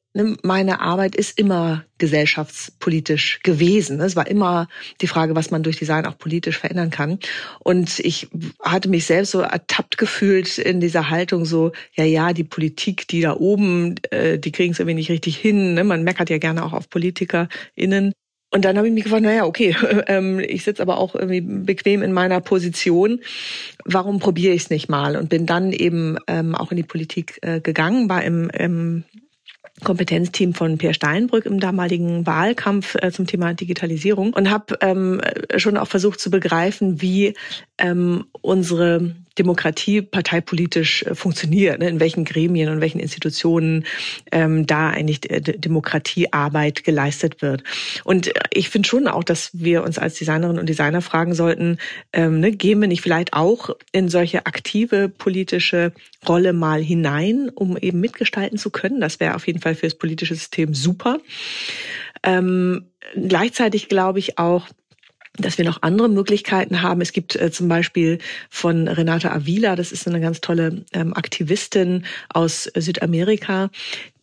Speaker 4: meine Arbeit ist immer gesellschaftspolitisch gewesen. Es war immer die Frage, was man durch Design auch politisch verändern kann. Und ich hatte mich selbst so ertappt gefühlt in dieser Haltung so, ja, ja, die Politik, die da oben, äh, die kriegen es irgendwie nicht richtig hin. Ne? Man meckert ja gerne auch auf PolitikerInnen. Und dann habe ich mich gefragt, naja, okay, [LAUGHS] ähm, ich sitze aber auch irgendwie bequem in meiner Position. Warum probiere ich es nicht mal? Und bin dann eben ähm, auch in die Politik äh, gegangen, war im, im Kompetenzteam von Peer Steinbrück im damaligen Wahlkampf äh, zum Thema Digitalisierung und habe ähm, schon auch versucht zu begreifen, wie ähm, unsere Demokratie parteipolitisch äh, funktioniert, ne? in welchen Gremien und welchen Institutionen ähm, da eigentlich äh, Demokratiearbeit geleistet wird. Und äh, ich finde schon auch, dass wir uns als Designerinnen und Designer fragen sollten, ähm, ne, gehen wir nicht vielleicht auch in solche aktive politische Rolle mal hinein, um eben mitgestalten zu können. Das wäre auf jeden Fall für das politische System super. Ähm, gleichzeitig glaube ich auch, dass wir noch andere Möglichkeiten haben. Es gibt äh, zum Beispiel von Renata Avila, das ist eine ganz tolle ähm, Aktivistin aus Südamerika,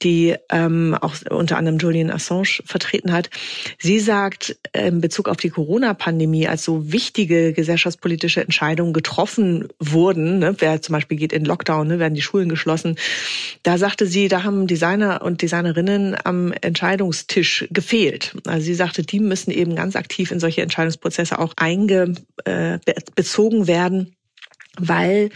Speaker 4: die ähm, auch unter anderem Julian Assange vertreten hat. Sie sagt, äh, in Bezug auf die Corona-Pandemie, als so wichtige gesellschaftspolitische Entscheidungen getroffen wurden, ne, wer zum Beispiel geht in Lockdown, ne, werden die Schulen geschlossen, da sagte sie, da haben Designer und Designerinnen am Entscheidungstisch gefehlt. Also sie sagte, die müssen eben ganz aktiv in solche Entscheidungsprozesse auch eingebezogen äh, werden, weil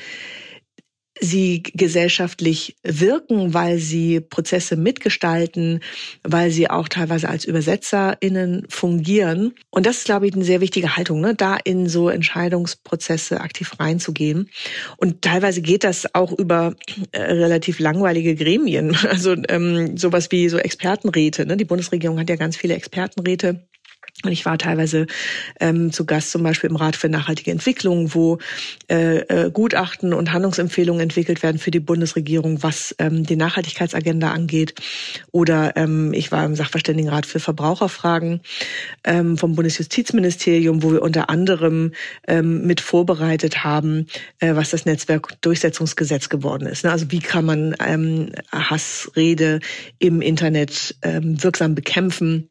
Speaker 4: sie gesellschaftlich wirken, weil sie Prozesse mitgestalten, weil sie auch teilweise als ÜbersetzerInnen fungieren. Und das ist, glaube ich, eine sehr wichtige Haltung, ne? da in so Entscheidungsprozesse aktiv reinzugehen. Und teilweise geht das auch über äh, relativ langweilige Gremien, [LAUGHS] also ähm, sowas wie so Expertenräte. Ne? Die Bundesregierung hat ja ganz viele Expertenräte und ich war teilweise ähm, zu Gast zum Beispiel im Rat für nachhaltige Entwicklung, wo äh, äh, Gutachten und Handlungsempfehlungen entwickelt werden für die Bundesregierung, was ähm, die Nachhaltigkeitsagenda angeht. Oder ähm, ich war im Sachverständigenrat für Verbraucherfragen ähm, vom Bundesjustizministerium, wo wir unter anderem ähm, mit vorbereitet haben, äh, was das Netzwerkdurchsetzungsgesetz geworden ist. Ne? Also wie kann man ähm, Hassrede im Internet ähm, wirksam bekämpfen?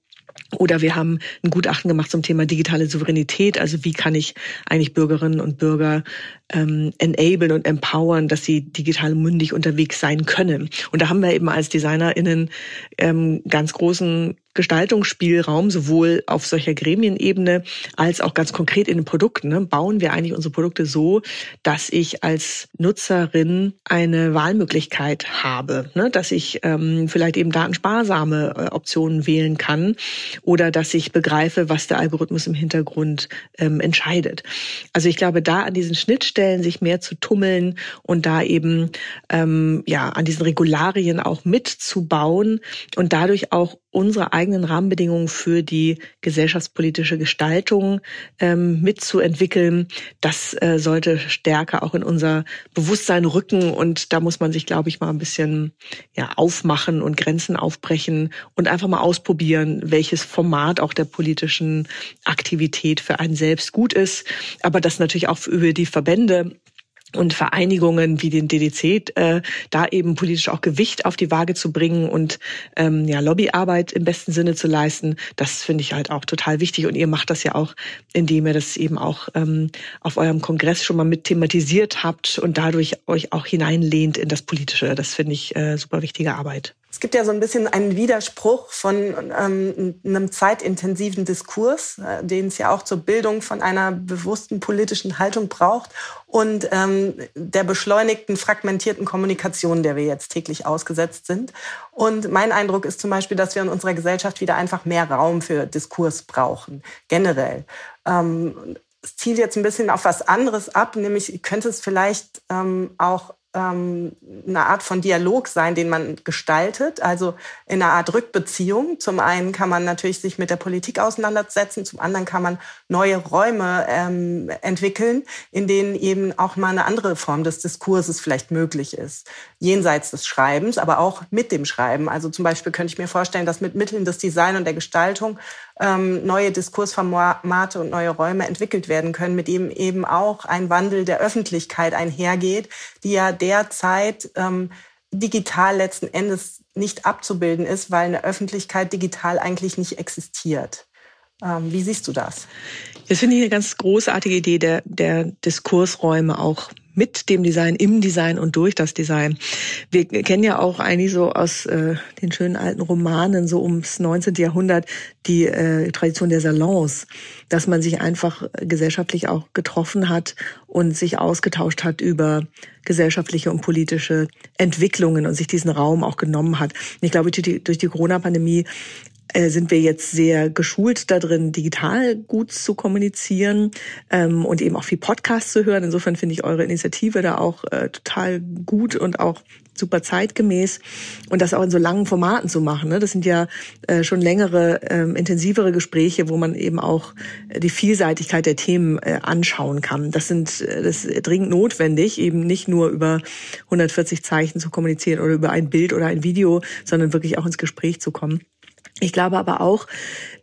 Speaker 4: Oder wir haben ein Gutachten gemacht zum Thema digitale Souveränität. Also wie kann ich eigentlich Bürgerinnen und Bürger ähm, enablen und empowern, dass sie digital mündig unterwegs sein können. Und da haben wir eben als DesignerInnen ähm, ganz großen Gestaltungsspielraum, sowohl auf solcher Gremienebene als auch ganz konkret in den Produkten. Ne? Bauen wir eigentlich unsere Produkte so, dass ich als Nutzerin eine Wahlmöglichkeit habe, ne? dass ich ähm, vielleicht eben datensparsame äh, Optionen wählen kann oder dass ich begreife, was der Algorithmus im Hintergrund ähm, entscheidet. Also ich glaube, da an diesen Schnittstellen sich mehr zu tummeln und da eben ähm, ja an diesen Regularien auch mitzubauen und dadurch auch unsere eigenen Rahmenbedingungen für die gesellschaftspolitische Gestaltung ähm, mitzuentwickeln. Das äh, sollte stärker auch in unser Bewusstsein rücken und da muss man sich, glaube ich, mal ein bisschen ja aufmachen und Grenzen aufbrechen und einfach mal ausprobieren, welches Format auch der politischen Aktivität für einen selbst gut ist, aber das natürlich auch über die Verbände und Vereinigungen wie den DDC äh, da eben politisch auch Gewicht auf die Waage zu bringen und ähm, ja Lobbyarbeit im besten Sinne zu leisten, das finde ich halt auch total wichtig und ihr macht das ja auch, indem ihr das eben auch ähm, auf eurem Kongress schon mal mit thematisiert habt und dadurch euch auch hineinlehnt in das Politische. Das finde ich äh, super wichtige Arbeit.
Speaker 3: Es gibt ja so ein bisschen einen Widerspruch von ähm, einem zeitintensiven Diskurs, äh, den es ja auch zur Bildung von einer bewussten politischen Haltung braucht und ähm, der beschleunigten, fragmentierten Kommunikation, der wir jetzt täglich ausgesetzt sind. Und mein Eindruck ist zum Beispiel, dass wir in unserer Gesellschaft wieder einfach mehr Raum für Diskurs brauchen, generell. Ähm, es zielt jetzt ein bisschen auf was anderes ab, nämlich könnte es vielleicht ähm, auch ähm, eine Art von Dialog sein, den man gestaltet, also in einer Art Rückbeziehung. Zum einen kann man natürlich sich mit der Politik auseinandersetzen, zum anderen kann man neue Räume ähm, entwickeln, in denen eben auch mal eine andere Form des Diskurses vielleicht möglich ist, jenseits des Schreibens, aber auch mit dem Schreiben. Also zum Beispiel könnte ich mir vorstellen, dass mit Mitteln des Design und der Gestaltung ähm, neue Diskursformate und neue Räume entwickelt werden können, mit dem eben auch ein Wandel der Öffentlichkeit einhergeht, die ja derzeit ähm, digital letzten Endes nicht abzubilden ist, weil eine Öffentlichkeit digital eigentlich nicht existiert. Ähm, wie siehst du das?
Speaker 4: Das finde ich eine ganz großartige Idee der, der Diskursräume auch mit dem Design, im Design und durch das Design. Wir kennen ja auch eigentlich so aus äh, den schönen alten Romanen so ums 19. Jahrhundert die äh, Tradition der Salons, dass man sich einfach gesellschaftlich auch getroffen hat und sich ausgetauscht hat über gesellschaftliche und politische Entwicklungen und sich diesen Raum auch genommen hat. Und ich glaube, durch die, die Corona-Pandemie sind wir jetzt sehr geschult darin, digital gut zu kommunizieren ähm, und eben auch viel Podcast zu hören. Insofern finde ich eure Initiative da auch äh, total gut und auch super zeitgemäß und das auch in so langen Formaten zu machen. Ne? Das sind ja äh, schon längere, ähm, intensivere Gespräche, wo man eben auch die Vielseitigkeit der Themen äh, anschauen kann. Das sind äh, das ist dringend notwendig, eben nicht nur über 140 Zeichen zu kommunizieren oder über ein Bild oder ein Video, sondern wirklich auch ins Gespräch zu kommen. Ich glaube aber auch,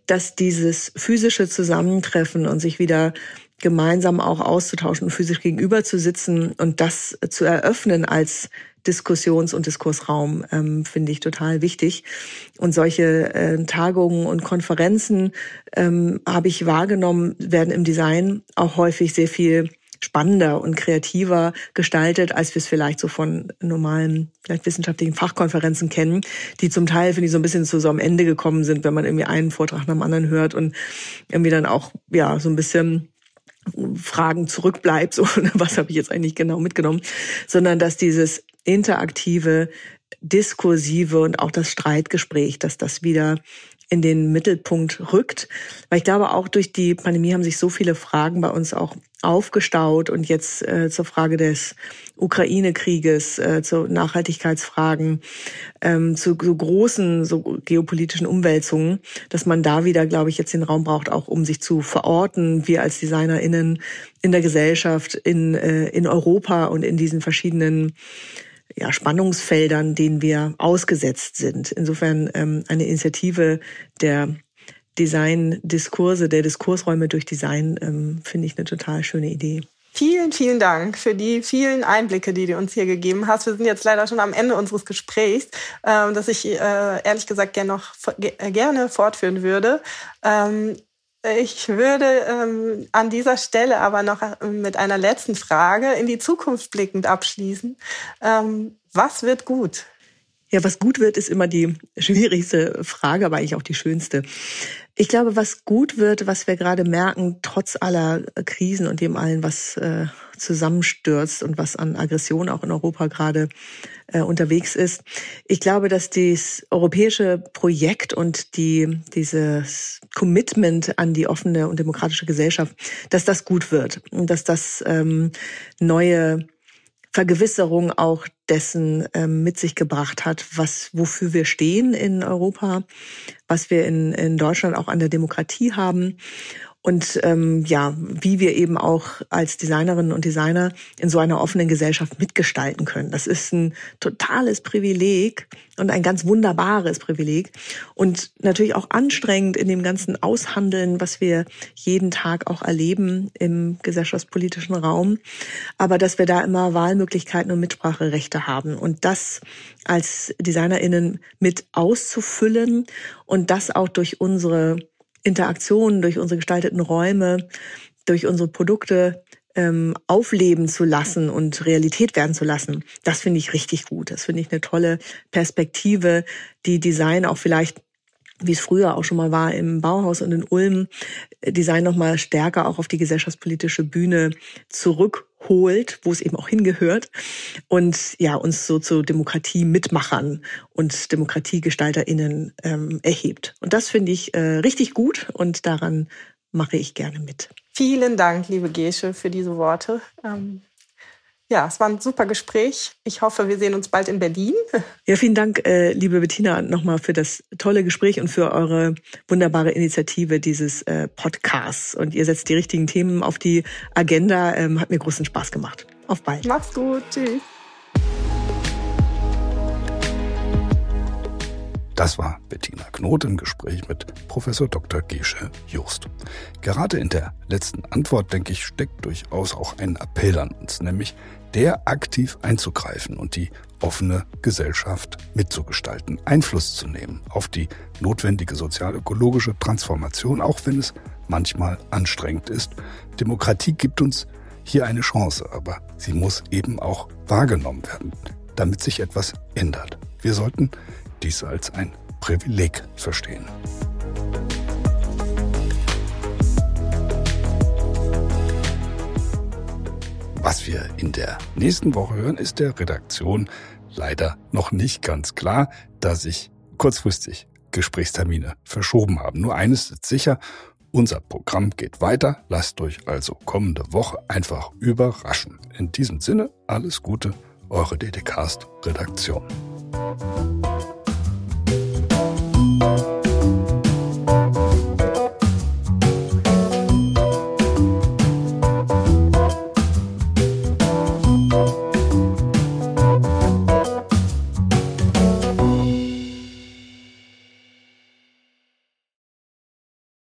Speaker 4: dass dieses physische Zusammentreffen und sich wieder gemeinsam auch auszutauschen und physisch gegenüber zu sitzen und das zu eröffnen als Diskussions- und Diskursraum ähm, finde ich total wichtig. Und solche äh, Tagungen und Konferenzen ähm, habe ich wahrgenommen, werden im Design auch häufig sehr viel spannender und kreativer gestaltet, als wir es vielleicht so von normalen, vielleicht wissenschaftlichen Fachkonferenzen kennen, die zum Teil, finde ich, so ein bisschen zu so am Ende gekommen sind, wenn man irgendwie einen Vortrag nach dem anderen hört und irgendwie dann auch, ja, so ein bisschen Fragen zurückbleibt, so, [LAUGHS] was habe ich jetzt eigentlich genau mitgenommen, sondern dass dieses interaktive, diskursive und auch das Streitgespräch, dass das wieder in den Mittelpunkt rückt. Weil ich glaube, auch durch die Pandemie haben sich so viele Fragen bei uns auch aufgestaut und jetzt äh, zur Frage des Ukraine-Krieges, äh, zu Nachhaltigkeitsfragen, ähm, zu so großen so geopolitischen Umwälzungen, dass man da wieder, glaube ich, jetzt den Raum braucht, auch um sich zu verorten, wir als DesignerInnen in der Gesellschaft, in, äh, in Europa und in diesen verschiedenen ja, Spannungsfeldern, denen wir ausgesetzt sind. Insofern ähm, eine Initiative der Design-Diskurse, der Diskursräume durch Design, ähm, finde ich eine total schöne Idee.
Speaker 3: Vielen, vielen Dank für die vielen Einblicke, die du uns hier gegeben hast. Wir sind jetzt leider schon am Ende unseres Gesprächs, äh, das ich äh, ehrlich gesagt gerne noch gerne fortführen würde. Ähm, ich würde ähm, an dieser Stelle aber noch äh, mit einer letzten Frage in die Zukunft blickend abschließen. Ähm, was wird gut?
Speaker 4: Ja, was gut wird, ist immer die schwierigste Frage, aber eigentlich auch die schönste. Ich glaube, was gut wird, was wir gerade merken, trotz aller Krisen und dem allen, was äh, zusammenstürzt und was an Aggression auch in Europa gerade äh, unterwegs ist. Ich glaube, dass das europäische Projekt und die, dieses Commitment an die offene und demokratische Gesellschaft, dass das gut wird und dass das ähm, neue Vergewisserung auch dessen ähm, mit sich gebracht hat, was wofür wir stehen in Europa, was wir in, in Deutschland auch an der Demokratie haben und ähm, ja, wie wir eben auch als Designerinnen und Designer in so einer offenen Gesellschaft mitgestalten können. Das ist ein totales Privileg und ein ganz wunderbares Privileg und natürlich auch anstrengend in dem ganzen Aushandeln, was wir jeden Tag auch erleben im gesellschaftspolitischen Raum, aber dass wir da immer Wahlmöglichkeiten und Mitspracherechte haben und das als Designerinnen mit auszufüllen und das auch durch unsere Interaktionen, durch unsere gestalteten Räume, durch unsere Produkte ähm, aufleben zu lassen und Realität werden zu lassen, das finde ich richtig gut. Das finde ich eine tolle Perspektive, die Design auch vielleicht wie es früher auch schon mal war im Bauhaus und in Ulm, äh, Design noch mal stärker auch auf die gesellschaftspolitische Bühne zurückholt, wo es eben auch hingehört und ja uns so zu Demokratie-Mitmachern und DemokratiegestalterInnen ähm, erhebt. Und das finde ich äh, richtig gut und daran mache ich gerne mit.
Speaker 3: Vielen Dank, liebe Gesche, für diese Worte. Ähm ja, es war ein super Gespräch. Ich hoffe, wir sehen uns bald in Berlin.
Speaker 4: Ja, vielen Dank, äh, liebe Bettina, nochmal für das tolle Gespräch und für eure wunderbare Initiative dieses äh, Podcasts. Und ihr setzt die richtigen Themen auf die Agenda. Ähm, hat mir großen Spaß gemacht. Auf bald.
Speaker 3: Mach's gut. Tschüss.
Speaker 2: Das war Bettina Knot im Gespräch mit Professor Dr. Gesche Just. Gerade in der letzten Antwort, denke ich, steckt durchaus auch ein Appell an uns, nämlich der aktiv einzugreifen und die offene Gesellschaft mitzugestalten, Einfluss zu nehmen auf die notwendige sozial-ökologische Transformation, auch wenn es manchmal anstrengend ist. Demokratie gibt uns hier eine Chance, aber sie muss eben auch wahrgenommen werden, damit sich etwas ändert. Wir sollten dies als ein Privileg verstehen. Was wir in der nächsten Woche hören, ist der Redaktion leider noch nicht ganz klar, da sich kurzfristig Gesprächstermine verschoben haben. Nur eines ist sicher, unser Programm geht weiter. Lasst euch also kommende Woche einfach überraschen. In diesem Sinne, alles Gute, eure DDcast Redaktion. Thank you.